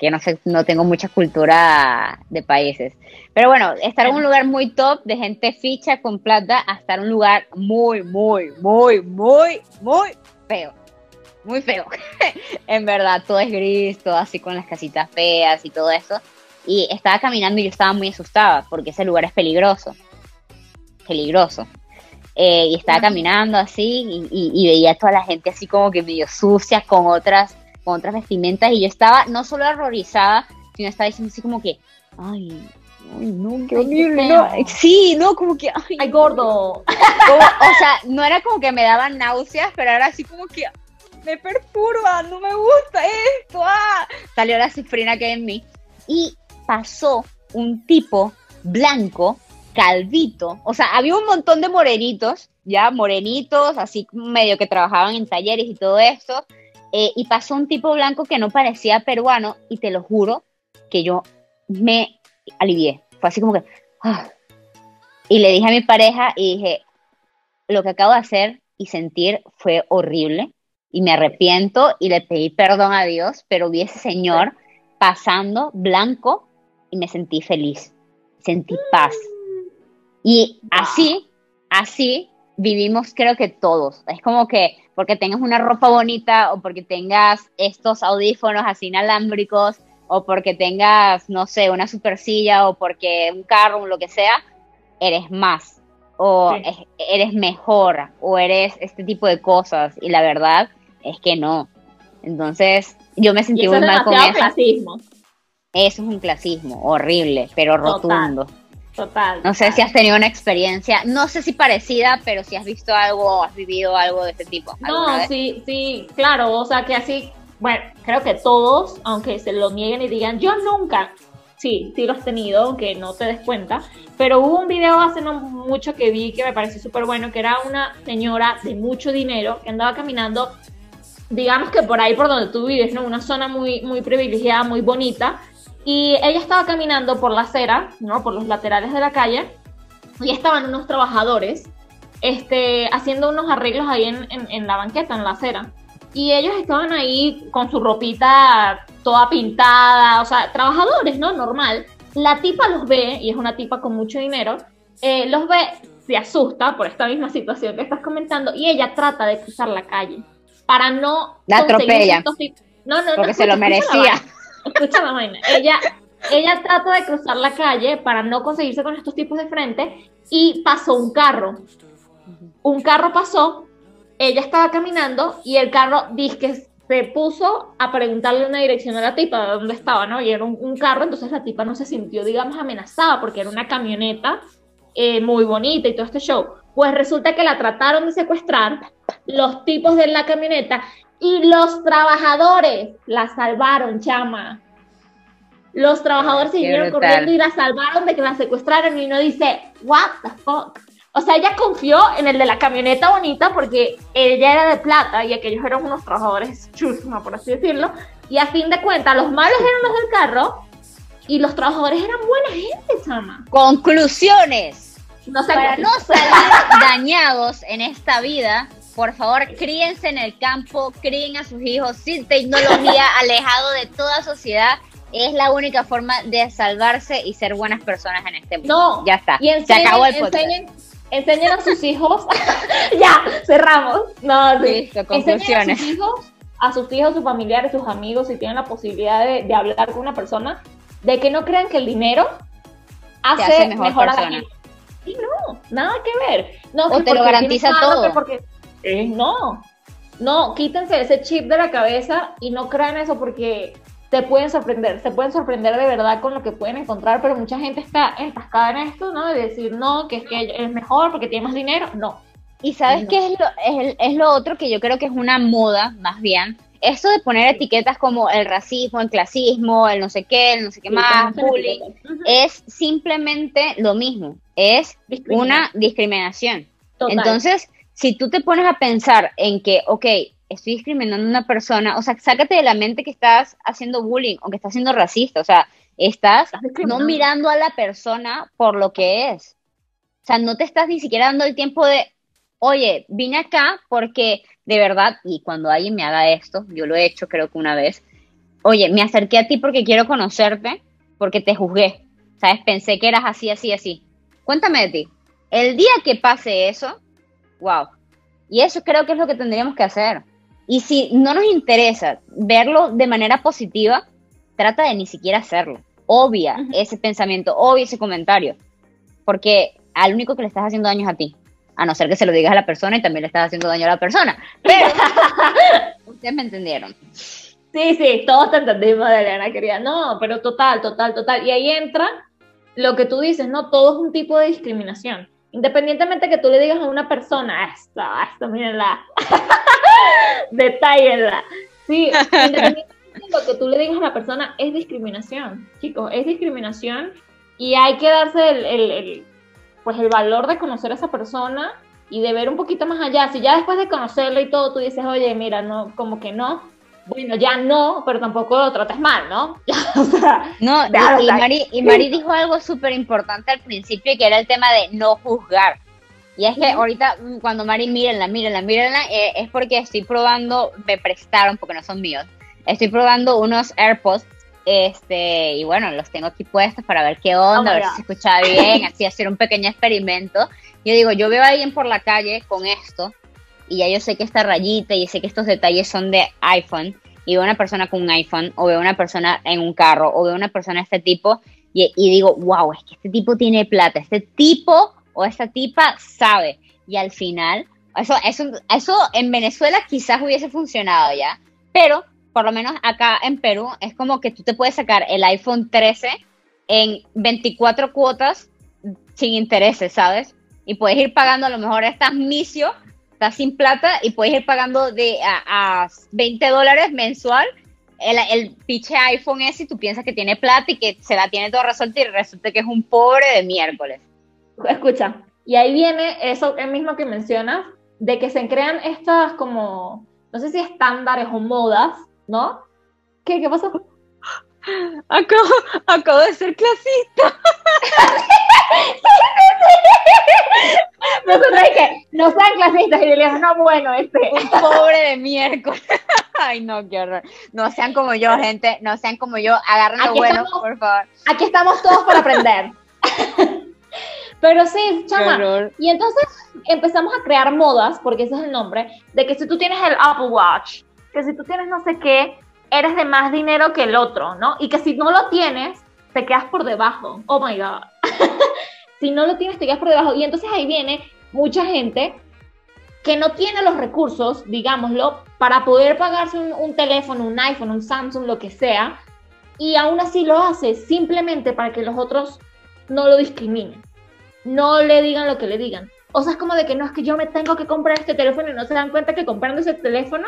que no sé, no tengo mucha cultura de países. Pero bueno, estar en un lugar muy top de gente ficha con plata a estar en un lugar muy, muy, muy, muy, muy feo. Muy feo. [LAUGHS] en verdad, todo es gris, todo así con las casitas feas y todo eso. Y estaba caminando y yo estaba muy asustada porque ese lugar es peligroso. Peligroso. Eh, y estaba caminando así y, y, veía a toda la gente así como que medio sucia con otras, con otras vestimentas y yo estaba no solo horrorizada, sino estaba diciendo así como que, ay, ay no, qué horrible, no. Sí, no, como que, ay, gordo. o sea, no era como que me daban náuseas, pero era así como que, me perturba, no me gusta esto, ah. Salió la cifrina que hay en mí y pasó un tipo blanco calvito, o sea, había un montón de morenitos, ya morenitos, así medio que trabajaban en talleres y todo eso, eh, y pasó un tipo blanco que no parecía peruano, y te lo juro que yo me alivié, fue así como que, ah. y le dije a mi pareja y dije, lo que acabo de hacer y sentir fue horrible, y me arrepiento y le pedí perdón a Dios, pero vi ese señor pasando blanco y me sentí feliz, sentí paz. Y así, así vivimos creo que todos. Es como que porque tengas una ropa bonita o porque tengas estos audífonos así inalámbricos o porque tengas, no sé, una super silla o porque un carro o lo que sea, eres más o eres mejor o eres este tipo de cosas y la verdad es que no. Entonces, yo me sentí muy mal con eso. Clasismo. Eso es un clasismo horrible, pero rotundo. Total. No sé si has tenido una experiencia, no sé si parecida, pero si has visto algo, has vivido algo de este tipo. No, sí, sí, claro, o sea que así, bueno, creo que todos, aunque se lo nieguen y digan, yo nunca, sí, sí lo has tenido, aunque no te des cuenta, pero hubo un video hace no mucho que vi que me pareció súper bueno, que era una señora de mucho dinero que andaba caminando, digamos que por ahí por donde tú vives, ¿no? Una zona muy, muy privilegiada, muy bonita, y ella estaba caminando por la acera, ¿no? Por los laterales de la calle, y estaban unos trabajadores este, haciendo unos arreglos ahí en, en, la banqueta, en la acera. Y ellos estaban ahí con su ropita toda pintada, o sea, trabajadores, ¿no? Normal. La tipa los ve, y es una tipa con mucho dinero, eh, los ve, se asusta por esta misma situación que estás comentando, y ella trata de cruzar la calle para no... La atropella. No, no, porque se lo merecía escucha la vaina. Ella, ella trata de cruzar la calle para no conseguirse con estos tipos de frente y pasó un carro. Un carro pasó, ella estaba caminando y el carro que se puso a preguntarle una dirección a la tipa de dónde estaba, ¿no? Y era un, carro, entonces la tipa no se sintió, digamos, amenazada porque era una camioneta eh, muy bonita y todo este show. Pues resulta que la trataron de secuestrar los tipos de la camioneta y los trabajadores la salvaron, chama. Los trabajadores siguieron corriendo y la salvaron de que la secuestraron y uno dice, what the fuck. O sea, ella confió en el de la camioneta bonita porque ella era de plata y aquellos eran unos trabajadores chusma, por así decirlo. Y a fin de cuentas, los malos eran los del carro y los trabajadores eran buena gente, chama. Conclusiones. No Para no salir [LAUGHS] dañados en esta vida, por favor, críense en el campo, críen a sus hijos sin tecnología, [LAUGHS] alejado de toda sociedad. Es la única forma de salvarse y ser buenas personas en este mundo. No, ya está. Y Se acabó el podcast. Enseñen, a sus hijos. [LAUGHS] ya, cerramos. No, sí. conclusiones. a sus hijos, a sus hijos, sus familiares, sus amigos, si tienen la posibilidad de, hablar con una persona, de que no crean que el dinero hace, mejor, a la. Y no, nada que ver. No, o te lo garantiza todo. porque eh, no, no, quítense ese chip de la cabeza y no crean eso porque te pueden sorprender, se pueden sorprender de verdad con lo que pueden encontrar, pero mucha gente está enfascada en esto, ¿no? De decir, no, que es que es mejor porque tiene más dinero, no. Y sabes qué es lo, es, es lo otro que yo creo que es una moda, más bien, esto de poner etiquetas como el racismo, el clasismo, el no sé qué, el no sé qué más, bullying, es simplemente lo mismo, es una discriminación. Entonces, si tú te pones a pensar en que, ok, estoy discriminando a una persona, o sea, sácate de la mente que estás haciendo bullying o que estás siendo racista, o sea, estás no mirando a la persona por lo que es. O sea, no te estás ni siquiera dando el tiempo de, oye, vine acá porque de verdad, y cuando alguien me haga esto, yo lo he hecho creo que una vez, oye, me acerqué a ti porque quiero conocerte, porque te juzgué, ¿sabes? Pensé que eras así, así, así. Cuéntame de ti. El día que pase eso, wow. Y eso creo que es lo que tendríamos que hacer. Y si no nos interesa verlo de manera positiva, trata de ni siquiera hacerlo. Obvia ese pensamiento, obvia ese comentario. Porque al único que le estás haciendo daño es a ti a no ser que se lo digas a la persona y también le estás haciendo daño a la persona. Pero [LAUGHS] ustedes me entendieron. Sí, sí, todos te entendimos, Elena, querida. No, pero total, total, total. Y ahí entra lo que tú dices, ¿no? Todo es un tipo de discriminación. Independientemente que tú le digas a una persona, esto, esto, mírenla, [LAUGHS] detállenla. Sí, [LAUGHS] independientemente de lo que tú le digas a la persona, es discriminación, chicos, es discriminación y hay que darse el pues el valor de conocer a esa persona y de ver un poquito más allá. Si ya después de conocerla y todo tú dices, oye, mira, no, como que no, bueno, ya no, pero tampoco lo trates mal, ¿no? [LAUGHS] o sea, no, y, Mari, y Mari dijo algo súper importante al principio, que era el tema de no juzgar. Y es que ahorita, mm, cuando Mari, mírenla, mírenla, mírenla, eh, es porque estoy probando, me prestaron, porque no son míos, estoy probando unos AirPods este, y bueno, los tengo aquí puestos para ver qué onda, a ver si se escucha bien, así hacer un pequeño experimento. Yo digo, yo veo a alguien por la calle con esto, y ya yo sé que esta rayita y sé que estos detalles son de iPhone, y veo una persona con un iPhone, o veo una persona en un carro, o veo una persona de este tipo, y, digo, wow, es que este tipo tiene plata, este tipo o esta tipa sabe. Y al final, eso, eso, eso en Venezuela quizás hubiese funcionado ya, pero por lo menos acá en Perú, es como que tú te puedes sacar el iPhone 13 en 24 cuotas sin intereses, ¿sabes? Y puedes ir pagando, a lo mejor estás misio, estás sin plata y puedes ir pagando de a, 20 dólares mensual el, el pinche iPhone ese y tú piensas que tiene plata y que se la tiene todo resuelto y resulta que es un pobre de miércoles. Escucha, y ahí viene eso mismo que mencionas, de que se crean estas como, no sé si estándares o modas ¿no? ¿Qué? ¿Qué? Acabo, acabo de ser clasista. Nosotros que no sean clasistas y le no, bueno, este. Un pobre de miércoles. [LAUGHS] Ay, no, qué horror. No sean como yo, gente. No sean como yo. Agarren lo bueno, por favor. Aquí estamos todos para aprender. [LAUGHS] Pero sí, chama. Y entonces empezamos a crear modas, porque ese es el nombre, de que si tú tienes el Apple Watch, que si tú tienes no sé qué, eres de más dinero que el otro, ¿no? Y que si no lo tienes, te quedas por debajo. Oh my God. [LAUGHS] si no lo tienes, te quedas por debajo. Y entonces ahí viene mucha gente que no tiene los recursos, digámoslo, para poder pagarse un, teléfono, un iPhone, un Samsung, lo que sea, y aún así lo hace simplemente para que los otros no lo discriminen, no le digan lo que le digan. O sea, es como de que no es que yo me tengo que comprar este teléfono y no se dan cuenta que comprando ese teléfono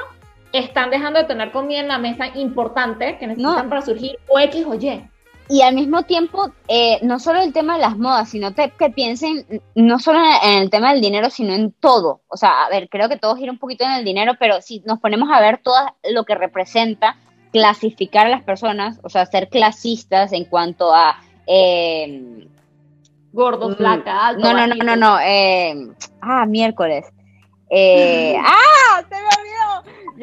están dejando de tener comida en la mesa importante que necesitan para surgir o X o Y. Y al mismo tiempo, eh, no solo el tema de las modas, sino que piensen no solo en el tema del dinero, sino en todo. O sea, a ver, creo que todo gira un poquito en el dinero, pero si nos ponemos a ver todo lo que representa clasificar a las personas, o sea, ser clasistas en cuanto a... Eh, Gordo, mm, flaca, alto. No, no, no, no, no. Eh, ah, miércoles. [LAUGHS] ¡Ah!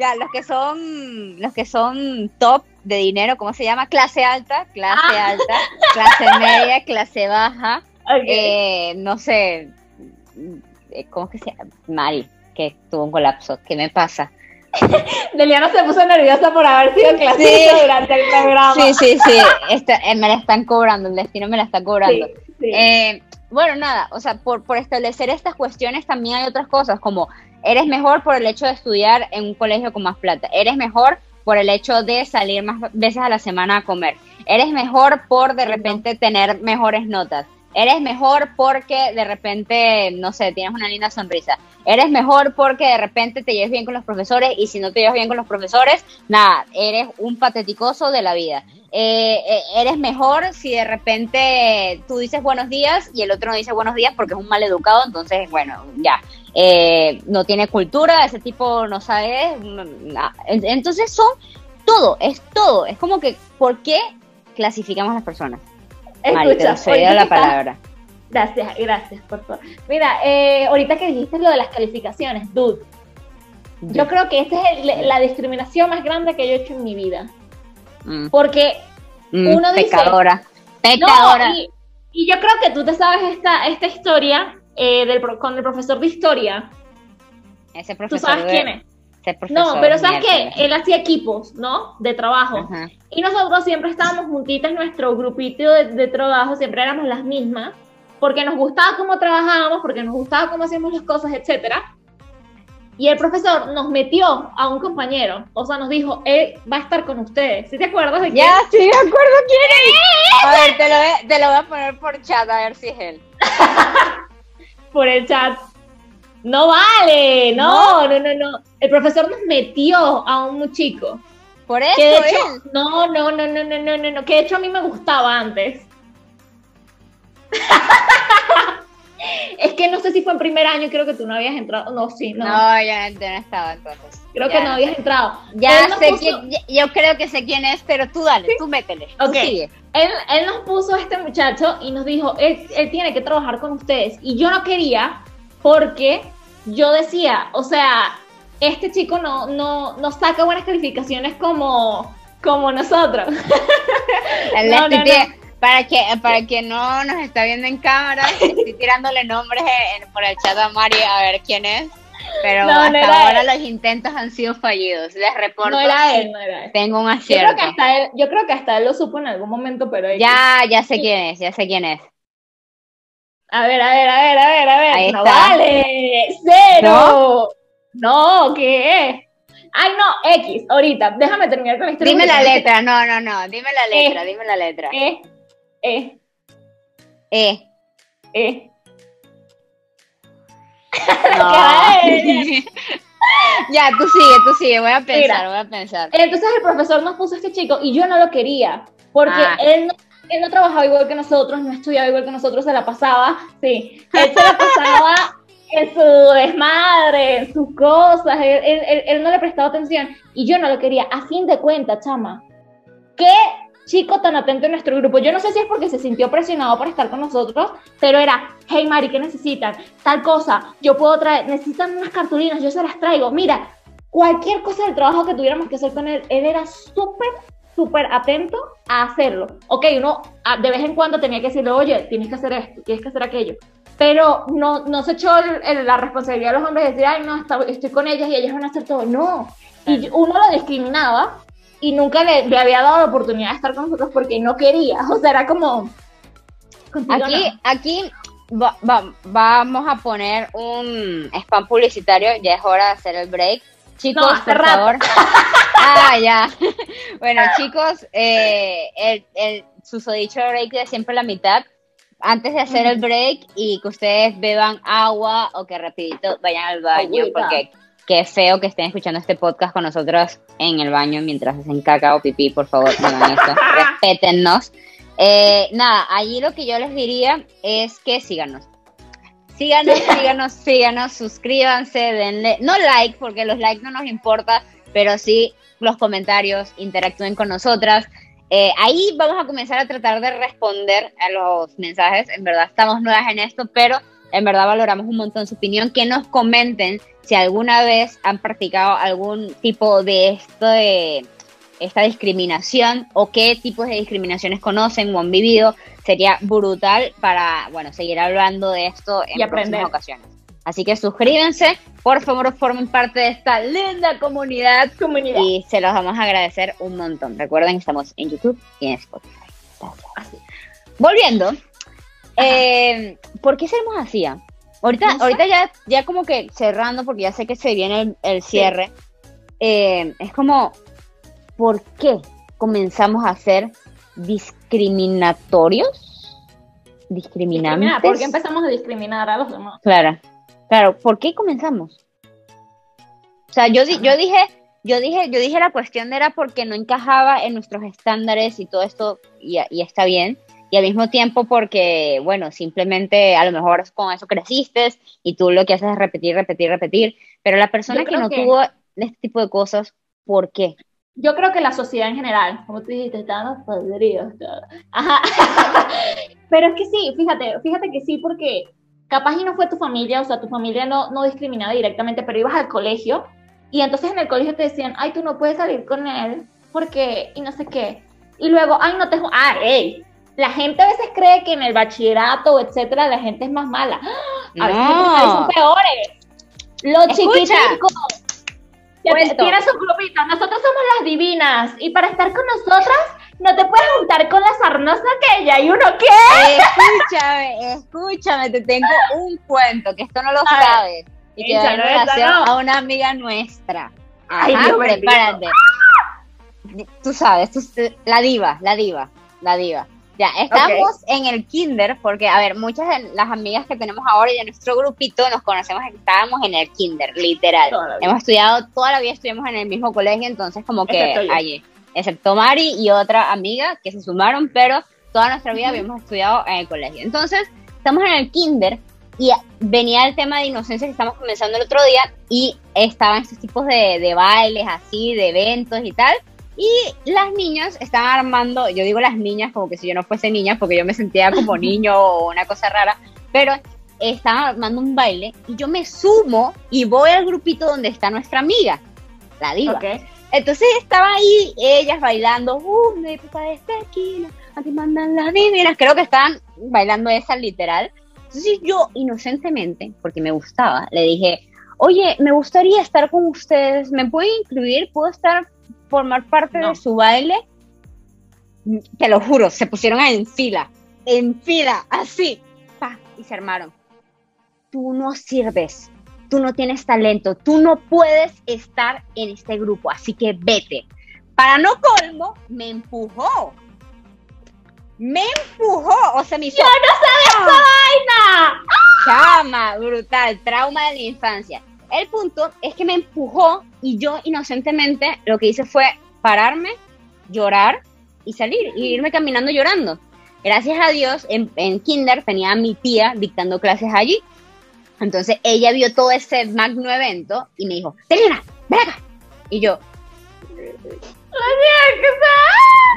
Ya, los que son, los que son top de dinero, ¿cómo se llama? Clase alta, clase ah. alta, clase media, clase baja, eh, no sé, eh, ¿cómo es que se llama? Mari, que tuvo un colapso, ¿qué me pasa? [LAUGHS] Deliana se puso nerviosa por haber sido clasista durante el programa. Sí, sí, sí, este, eh, me la están cobrando, el destino me la está cobrando. bueno, nada, o sea, por, por establecer estas cuestiones también hay otras cosas, como Eres mejor por el hecho de estudiar en un colegio con más plata. Eres mejor por el hecho de salir más veces a la semana a comer. Eres mejor por de repente tener mejores notas. eres mejor porque de repente, no sé, tienes una linda sonrisa. Eres mejor porque de repente te lleves bien con los profesores y si no te llevas bien con los profesores, nada, eres un pateticoso de la vida. Eh, eh, eres mejor si de repente tú dices buenos días y el otro no dice buenos días porque es un mal educado, entonces, bueno, ya. Eh, no tiene cultura, ese tipo no sabe. Entonces son todo, es todo. Es como que, ¿por qué clasificamos a las personas? Escucha, Mari, la palabra. Gracias, gracias por todo. Mira, eh, ahorita que dijiste lo de las calificaciones, dude. Yo creo que esta es la discriminación más grande que yo he hecho en mi vida. Mm. Porque mm, uno dice. Pecadora. Pecadora. y, yo creo que tú te sabes esta, esta historia eh, del, con el profesor de historia. Ese profesor. ¿Tú sabes quién es? no, pero sabes que él hacía equipos, ¿no? De trabajo. Y nosotros siempre estábamos juntitas, nuestro grupito de, trabajo, siempre éramos las mismas, porque nos gustaba cómo trabajábamos, porque nos gustaba cómo hacíamos las cosas, etcétera. Y el profesor nos metió a un compañero, o sea, nos dijo, él va a estar con ustedes. ¿Sí te acuerdas de quién? Ya, sí me acuerdo quién es. [LAUGHS] A ver, te lo, te lo voy a poner por chat, a ver si es él. [LAUGHS] por el chat. No vale, no, no, no, no. El profesor nos metió a un chico. Por eso. Que de hecho, no, no, no, no, no, no, no, no. Que de hecho a mí me gustaba antes. [LAUGHS] es que no sé si fue en primer año, creo que tú no habías entrado. No, sí, no. No, yo no, no estaba entonces. Creo que no habías entrado. Ya sé quién, yo creo que sé quién es, pero tú dale, tú métele. Ok. Él, él, nos puso a este muchacho y nos dijo, él, él tiene que trabajar con ustedes. Y yo no quería porque yo decía, o sea, este chico no, no, no saca buenas calificaciones como, como nosotros. [LAUGHS] Para que para que no nos está viendo en cámara, estoy tirándole nombres por el chat a Mari a ver quién es. Pero hasta ahora los intentos han sido fallidos. Les reporto. No era él, no era él. Tengo un acierto. Yo creo, que hasta él, yo creo que hasta él lo supo en algún momento, pero. Ya, ya sé quién es, ya sé quién es. A ver, a ver, a ver, a ver, a ver. no vale. Cero. No, ¿qué es? Ay, no, X, ahorita. Déjame terminar con la historia. Dime la letra, no, no, no. Dime la letra, dime la letra. E. E. E. E. [LAUGHS] No. [LAUGHS] ya, tú sigue, tú sigue, voy a pensar, voy a pensar. Entonces el profesor nos puso a este chico y yo no lo quería, porque ah. él no él no trabajaba igual que nosotros, no estudiaba igual que nosotros, se la pasaba, sí, él se la pasaba [LAUGHS] en su desmadre, en sus cosas, él, no le prestaba atención y yo no lo quería. A fin de cuentas, chama, qué chico tan atento en nuestro grupo. Yo no sé si es porque se sintió presionado por estar con nosotros, pero era, hey Mari, ¿qué necesitan? Tal cosa, yo puedo traer, necesitan unas cartulinas, yo se las traigo. Mira, cualquier cosa del trabajo que tuviéramos que hacer con él, él era súper súper atento a hacerlo. Ok, uno ah, de vez en cuando tenía que decirle, oye, tienes que hacer esto, tienes que hacer aquello. Pero no, no se echó la responsabilidad de los hombres de decir, ay, no, estoy con ellas y ellas van a hacer todo. No. Y uno lo discriminaba y nunca le, le, había dado la oportunidad de estar con nosotros porque no quería. [LAUGHS] O sea, era como... Aquí, aquí vamos a poner un spam publicitario, ya es hora de hacer el break. Chicos, por favor. [LAUGHS] Ah, ya. [LAUGHS] bueno, chicos, eh, el, el susodicho break de siempre la mitad. Antes de hacer el break y que ustedes beban agua o que rapidito vayan al baño, porque qué feo que estén escuchando este podcast con nosotros en el baño mientras hacen caca o pipí, por favor, hagan eso. [LAUGHS] Respétennos. Eh, nada, allí lo que yo les diría es que síganos. Síganos, [LAUGHS] síganos, síganos, suscríbanse, denle, no like, porque los likes no nos importa, pero sí los comentarios, interactúen con nosotras. Eh, ahí vamos a comenzar a tratar de responder a los mensajes. En verdad estamos nuevas en esto, pero en verdad valoramos un montón su opinión. Que nos comenten si alguna vez han practicado algún tipo de esto de esta discriminación o qué tipos de discriminaciones conocen o han vivido. Sería brutal para, bueno, seguir hablando de esto en próximas ocasiones. Así que suscríbanse, por favor formen parte de esta linda comunidad, comunidad. y se los vamos a agradecer un montón. Recuerden que estamos en YouTube y en Spotify. Volviendo, eh, ¿por qué seremos así? Ah? Ahorita, ahorita ya, ya como que cerrando, porque ya sé que se viene el, cierre, eh, es como, ¿por qué comenzamos a ser discriminatorios? discriminantes. ¿Por qué empezamos a discriminar a los demás? Claro, claro, ¿por qué comenzamos? O sea, yo, yo dije, yo dije, yo dije la cuestión era porque no encajaba en nuestros estándares y todo esto, y, y está bien, y al mismo tiempo porque, bueno, simplemente a lo mejor con eso creciste y tú lo que haces es repetir, repetir, repetir, pero la persona que no tuvo este tipo de cosas, ¿por qué? Yo creo que la sociedad en general, como tú dijiste, están podridos. Ajá. [LAUGHS] pero es que sí, fíjate, fíjate que sí, porque capaz y no fue tu familia, o sea, tu familia no, no discriminaba directamente, pero ibas al colegio y entonces en el colegio te decían, ay, tú no puedes salir con él porque, y no sé qué. Y luego, ay, no te... Ah, hey, la gente a veces cree que en el bachillerato, etcétera, la gente es más mala. A veces son peores. Los chiquitos tienen su grupito. Nosotros somos las divinas. Y para estar con nosotras, no te puedes juntar con la sarnosa que ella. ¿Y uno qué? Escúchame, escúchame. Te tengo un cuento que esto no lo sabes. Y que en relación a una amiga nuestra. Ay, Dios prepárate. Tú sabes, la diva, la diva, la diva. Ya, estamos en el kinder porque, a ver, muchas de las amigas que tenemos ahora y de nuestro grupito nos conocemos, estábamos en el kinder, literal. Hemos estudiado, toda la vida estuvimos en el mismo colegio, entonces como que allí, excepto Mari y otra amiga que se sumaron, pero toda nuestra vida habíamos estudiado en el colegio. Entonces, estamos en el kinder y venía el tema de inocencia que estamos comenzando el otro día y estaban estos tipos de, de bailes así, de eventos y tal. Y las niñas estaban armando, yo digo las niñas como que si yo no fuese niña, porque yo me sentía como [LAUGHS] niño o una cosa rara, pero estaban armando un baile y yo me sumo y voy al grupito donde está nuestra amiga, la diva. Entonces estaba ahí ellas bailando, uh, me de tequila, a ti mandan las divinas, creo que estaban bailando esa literal. Entonces yo inocentemente, porque me gustaba, le dije, oye, me gustaría estar con ustedes, ¿me pueden incluir? ¿Puedo estar formar parte de su baile, te lo juro, se pusieron en fila, en fila, así, pa, y se armaron. Tú no sirves, tú no tienes talento, tú no puedes estar en este grupo, así que vete. Para no colmo, me empujó. Me empujó, o sea, me hizo... ¡Yo no sabía esa vaina! Chama, brutal, trauma de la infancia. El punto es que me empujó y yo inocentemente lo que hice fue pararme, llorar y salir, y irme caminando llorando. Gracias a Dios, en, Kinder tenía mi tía dictando clases allí. Entonces ella vio todo ese magno evento y me dijo, Selena, ven acá. Y yo,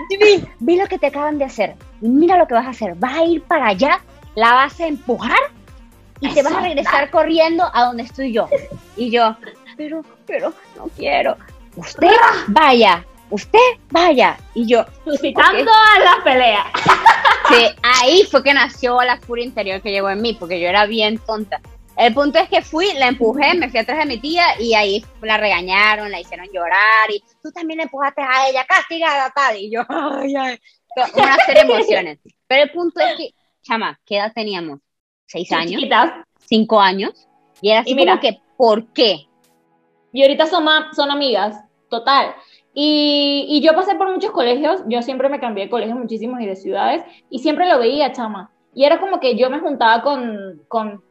vi, vi lo que te acaban de hacer. Mira lo que vas a hacer. Vas a ir para allá, la vas a empujar y te vas a regresar corriendo a donde estoy yo. Y yo, pero, pero, no quiero. Usted vaya, usted vaya. Y yo, suscitando a la pelea. Sí, ahí fue que nació la furia interior que llegó en mí, porque yo era bien tonta. El punto es que fui, la empujé, me fui atrás de mi tía y ahí la regañaron, la hicieron llorar y tú también le empujaste a ella, castigada tal. Y yo, ay, ay, una serie de emociones. Pero el punto es que, chama, ¿qué edad teníamos? Seis años, cinco años, y era así mira, que, ¿por qué? Y ahorita son, son amigas, total. Y, y, yo pasé por muchos colegios, yo siempre me cambié de colegios muchísimos y de ciudades, y siempre lo veía, chama. Y era como que yo me juntaba con, con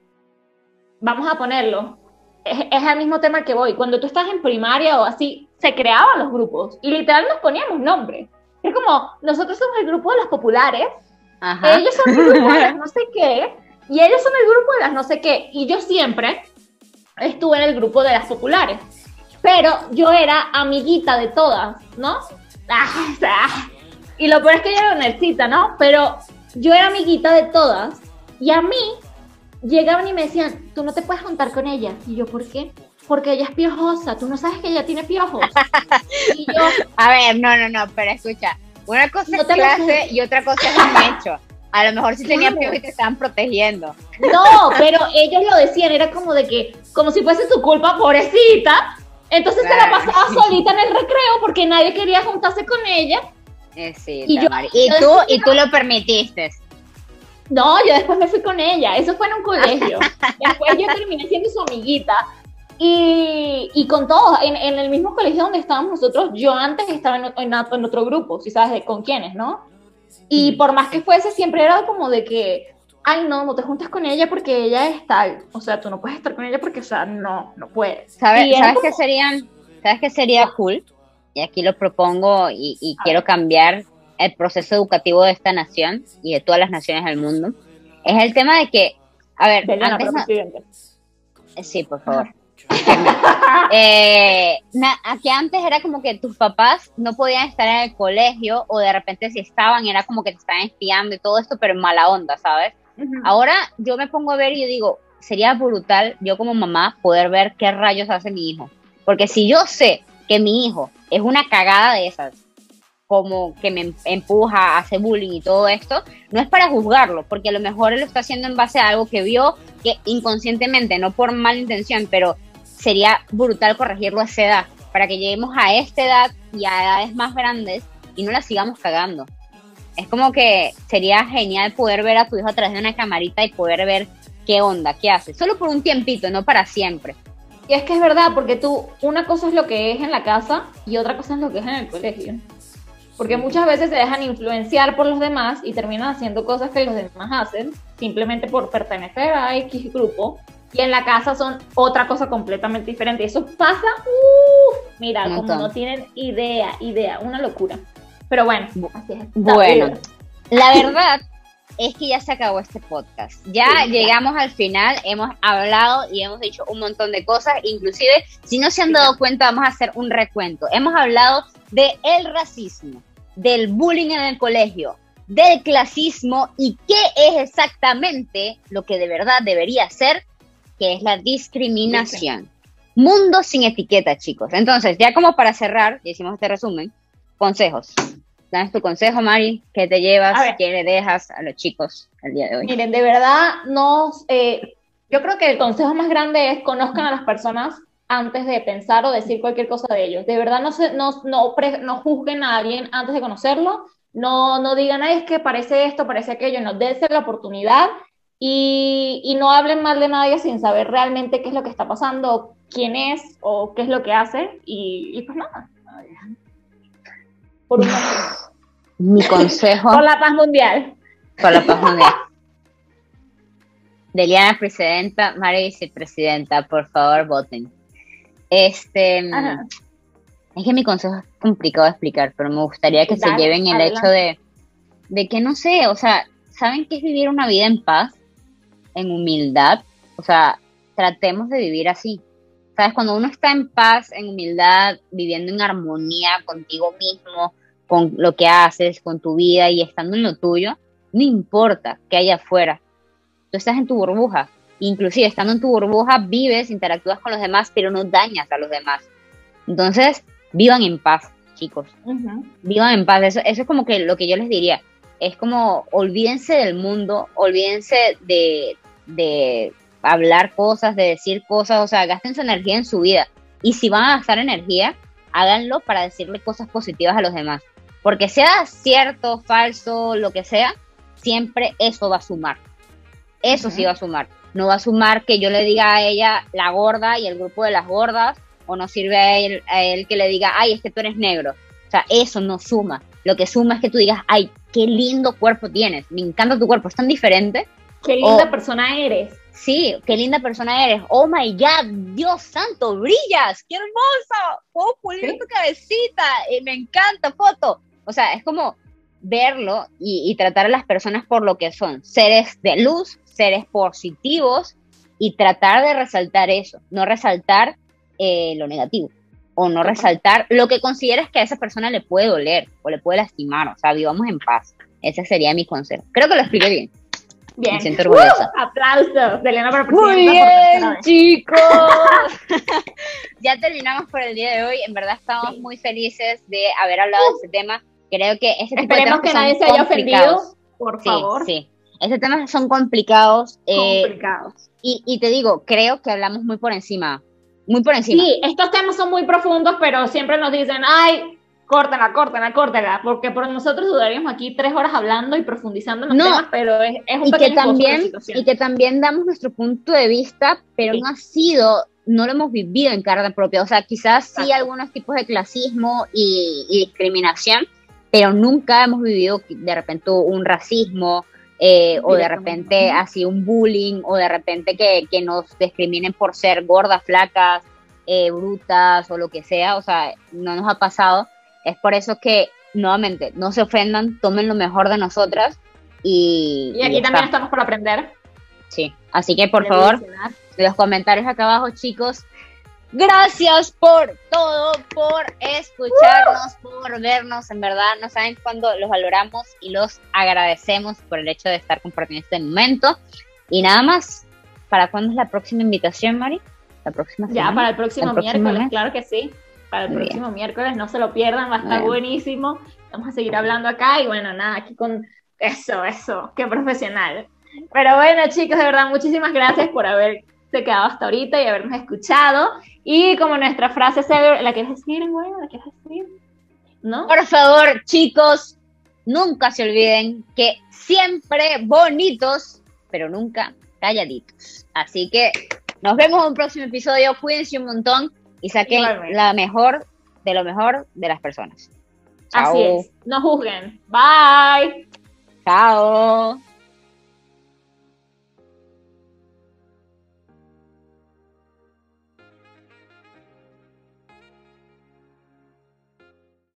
vamos a ponerlo, es, es el mismo tema que voy. Cuando tú estás en primaria o así, se creaban los grupos y literal nos poníamos nombres. Es como, nosotros somos el grupo de las populares, ellos son las no sé qué, y ellos son el grupo de las no sé qué. Y yo siempre estuve en el grupo de las populares. Pero yo era amiguita de todas, ¿no? [LAUGHS] Y lo peor es que yo era necesita, ¿no? Pero yo era amiguita de todas. Y a mí llegaban y me decían, tú no te puedes juntar con ella. Y yo, ¿por qué? Porque ella es piojosa. Tú no sabes que ella tiene piojos. [LAUGHS] y yo, a ver, no, no, no, pero escucha. Una cosa es clase y otra cosa es un hecho. A lo mejor sí tenía piojos y te estaban protegiendo. No, pero ellos lo decían, era como de que, como si fuese su culpa, pobrecita. Entonces se la pasaba [LAUGHS] solita en el recreo porque nadie quería juntarse con ella. Eh, sí, y, yo, y tú, y tú lo permitiste. No, yo después me fui con ella. Eso fue en un colegio. [LAUGHS] después yo terminé siendo su amiguita. Y, y con todos, en, en, el mismo colegio donde estábamos nosotros, yo antes estaba en, en, otro grupo, si sabes con quiénes, ¿no? Y por más que fuese, siempre era como de que ay, no, no te juntas con ella porque ella es tal. O sea, tú no puedes estar con ella porque, o sea, no, no puedes. ¿Sabes, ¿sabes qué serían? ¿Sabes qué sería cool? Y aquí lo propongo y, y quiero cambiar el proceso educativo de esta nación y de todas las naciones del mundo. Es el tema de que, a ver, antes no, sí, por favor. [LAUGHS] eh, aquí antes era como que tus papás no podían estar en el colegio o de repente si estaban era como que te estaban espiando y todo esto, pero en mala onda, ¿sabes? Ahora yo me pongo a ver y yo digo, sería brutal yo como mamá poder ver qué rayos hace mi hijo. Porque si yo sé que mi hijo es una cagada de esas, como que me empuja, hace bullying y todo esto, no es para juzgarlo, porque a lo mejor él lo está haciendo en base a algo que vio que inconscientemente, no por mala intención, pero sería brutal corregirlo a esa edad, para que lleguemos a esta edad y a edades más grandes y no la sigamos cagando. Es como que sería genial poder ver a tu hijo a través de una camarita y poder ver qué onda, qué hace. Solo por un tiempito, no para siempre. Y es que es verdad, porque tú, una cosa es lo que es en la casa y otra cosa es lo que es en el colegio. Porque muchas veces se dejan influenciar por los demás y terminan haciendo cosas que los demás hacen simplemente por pertenecer a X grupo. Y en la casa son otra cosa completamente diferente. Y eso pasa, uh, mira, como no tienen idea, idea, una locura. Pero bueno, así es. Bueno, la verdad es que ya se acabó este podcast. Ya llegamos al final, hemos hablado y hemos dicho un montón de cosas. Inclusive, si no se han dado cuenta, vamos a hacer un recuento. Hemos hablado de el racismo, del bullying en el colegio, del clasismo y qué es exactamente lo que de verdad debería ser, que es la discriminación. Mundo sin etiqueta, chicos. Entonces, ya como para cerrar, y hicimos este resumen, consejos. Danos tu consejo, Mari, ¿qué te llevas, qué le dejas a los chicos el día de hoy? Miren, de verdad, no, eh, yo creo que el consejo más grande es conozcan a las personas antes de pensar o decir cualquier cosa de ellos. De verdad, no, se, no, no, no juzguen a alguien antes de conocerlo, no, no digan, ay, es que parece esto, parece aquello, no, dense la oportunidad y, y, no hablen mal de nadie sin saber realmente qué es lo que está pasando, quién es o qué es lo que hace y, y pues nada. Mi consejo. [LAUGHS] Por la paz mundial. Por la paz mundial. Deliana presidenta, María vicepresidenta, por favor voten. Este es que mi consejo es complicado de explicar, pero me gustaría que se lleven el hecho de, de que no sé, o sea, ¿saben qué es vivir una vida en paz? En humildad. O sea, tratemos de vivir así. ¿Sabes? Cuando uno está en paz, en humildad, viviendo en armonía contigo mismo, con lo que haces, con tu vida y estando en lo tuyo, no importa qué haya afuera. Tú estás en tu burbuja. Inclusive estando en tu burbuja vives, interactúas con los demás, pero no dañas a los demás. Entonces, vivan en paz, chicos. Vivan en paz. Eso, eso es como que lo que yo les diría. Es como, olvídense del mundo, olvídense de, de hablar cosas, de decir cosas, o sea, gasten su energía en su vida. Y si van a gastar energía, háganlo para decirle cosas positivas a los demás. Porque sea cierto, falso, lo que sea, siempre eso va a sumar. Eso sí va a sumar. No va a sumar que yo le diga a ella la gorda y el grupo de las gordas, o no sirve a él, a él que le diga, ay, es que tú eres negro. O sea, eso no suma. Lo que suma es que tú digas, ay, qué lindo cuerpo tienes, me encanta tu cuerpo, es tan diferente. Qué linda persona eres. Sí, qué linda persona eres. Oh my God, Dios santo, brillas, qué hermoso. Puedo pulir tu cabecita, y me encanta, foto. O sea, es como verlo y, tratar a las personas por lo que son, seres de luz, seres positivos y tratar de resaltar eso, no resaltar eh, lo negativo o no resaltar lo que consideres que a esa persona le puede doler o le puede lastimar, o sea, vivamos en paz. Ese sería mi consejo. Creo que lo expliqué [LAUGHS] bien. Bien. Me siento orgullosa. Uh, aplausos. Elena para Muy bien, chicos. [LAUGHS] ya terminamos por el día de hoy. En verdad estamos muy felices de haber hablado de este tema. Creo que ese tipo Esperemos que nadie se haya ofendido, por favor. Sí, Esos temas son complicados. Eh, complicados. y, y te digo, creo que hablamos muy por encima. Muy por encima. Sí, estos temas son muy profundos, pero siempre nos dicen, ay, córtala, córtala, córtala, porque por nosotros dudaríamos aquí tres horas hablando y profundizando en los temas, pero es, es un y que también Y que también damos nuestro punto de vista, pero no ha sido no lo hemos vivido en carne propia. O sea, quizás sí algunos tipos de clasismo y, y, discriminación, pero nunca hemos vivido de repente un racismo, eh, o de repente así un bullying, o de repente que, que nos discriminen por ser gordas, flacas, eh, brutas o lo que sea, o sea, no nos ha pasado. Es por eso que, nuevamente, no se ofendan, tomen lo mejor de nosotras y... Y aquí también estamos por aprender. Sí, así que por favor, los comentarios acá abajo, chicos. Gracias por todo, por escucharnos, por vernos. En verdad, no saben cuándo los valoramos y los agradecemos por el hecho de estar compartiendo este momento. Y nada más, ¿para cuándo es la próxima invitación, Mari? La próxima semana. Ya, para el próximo, miércoles, claro que sí. Para el próximo miércoles, no se lo pierdan, va a estar buenísimo. Vamos a seguir hablando acá y bueno, nada, aquí con eso, eso, qué profesional. Pero bueno, chicos, de verdad, muchísimas gracias por haberse quedado hasta ahorita y habernos escuchado. Y como nuestra frase ¿la quieres decir, güey? ¿La quieres decir? ¿No? Por favor, chicos, nunca se olviden que siempre bonitos, pero nunca calladitos. Así que nos vemos en un próximo episodio. Cuídense un montón y saquen la mejor de lo mejor de las personas. Así es. No juzguen. Bye. Chao.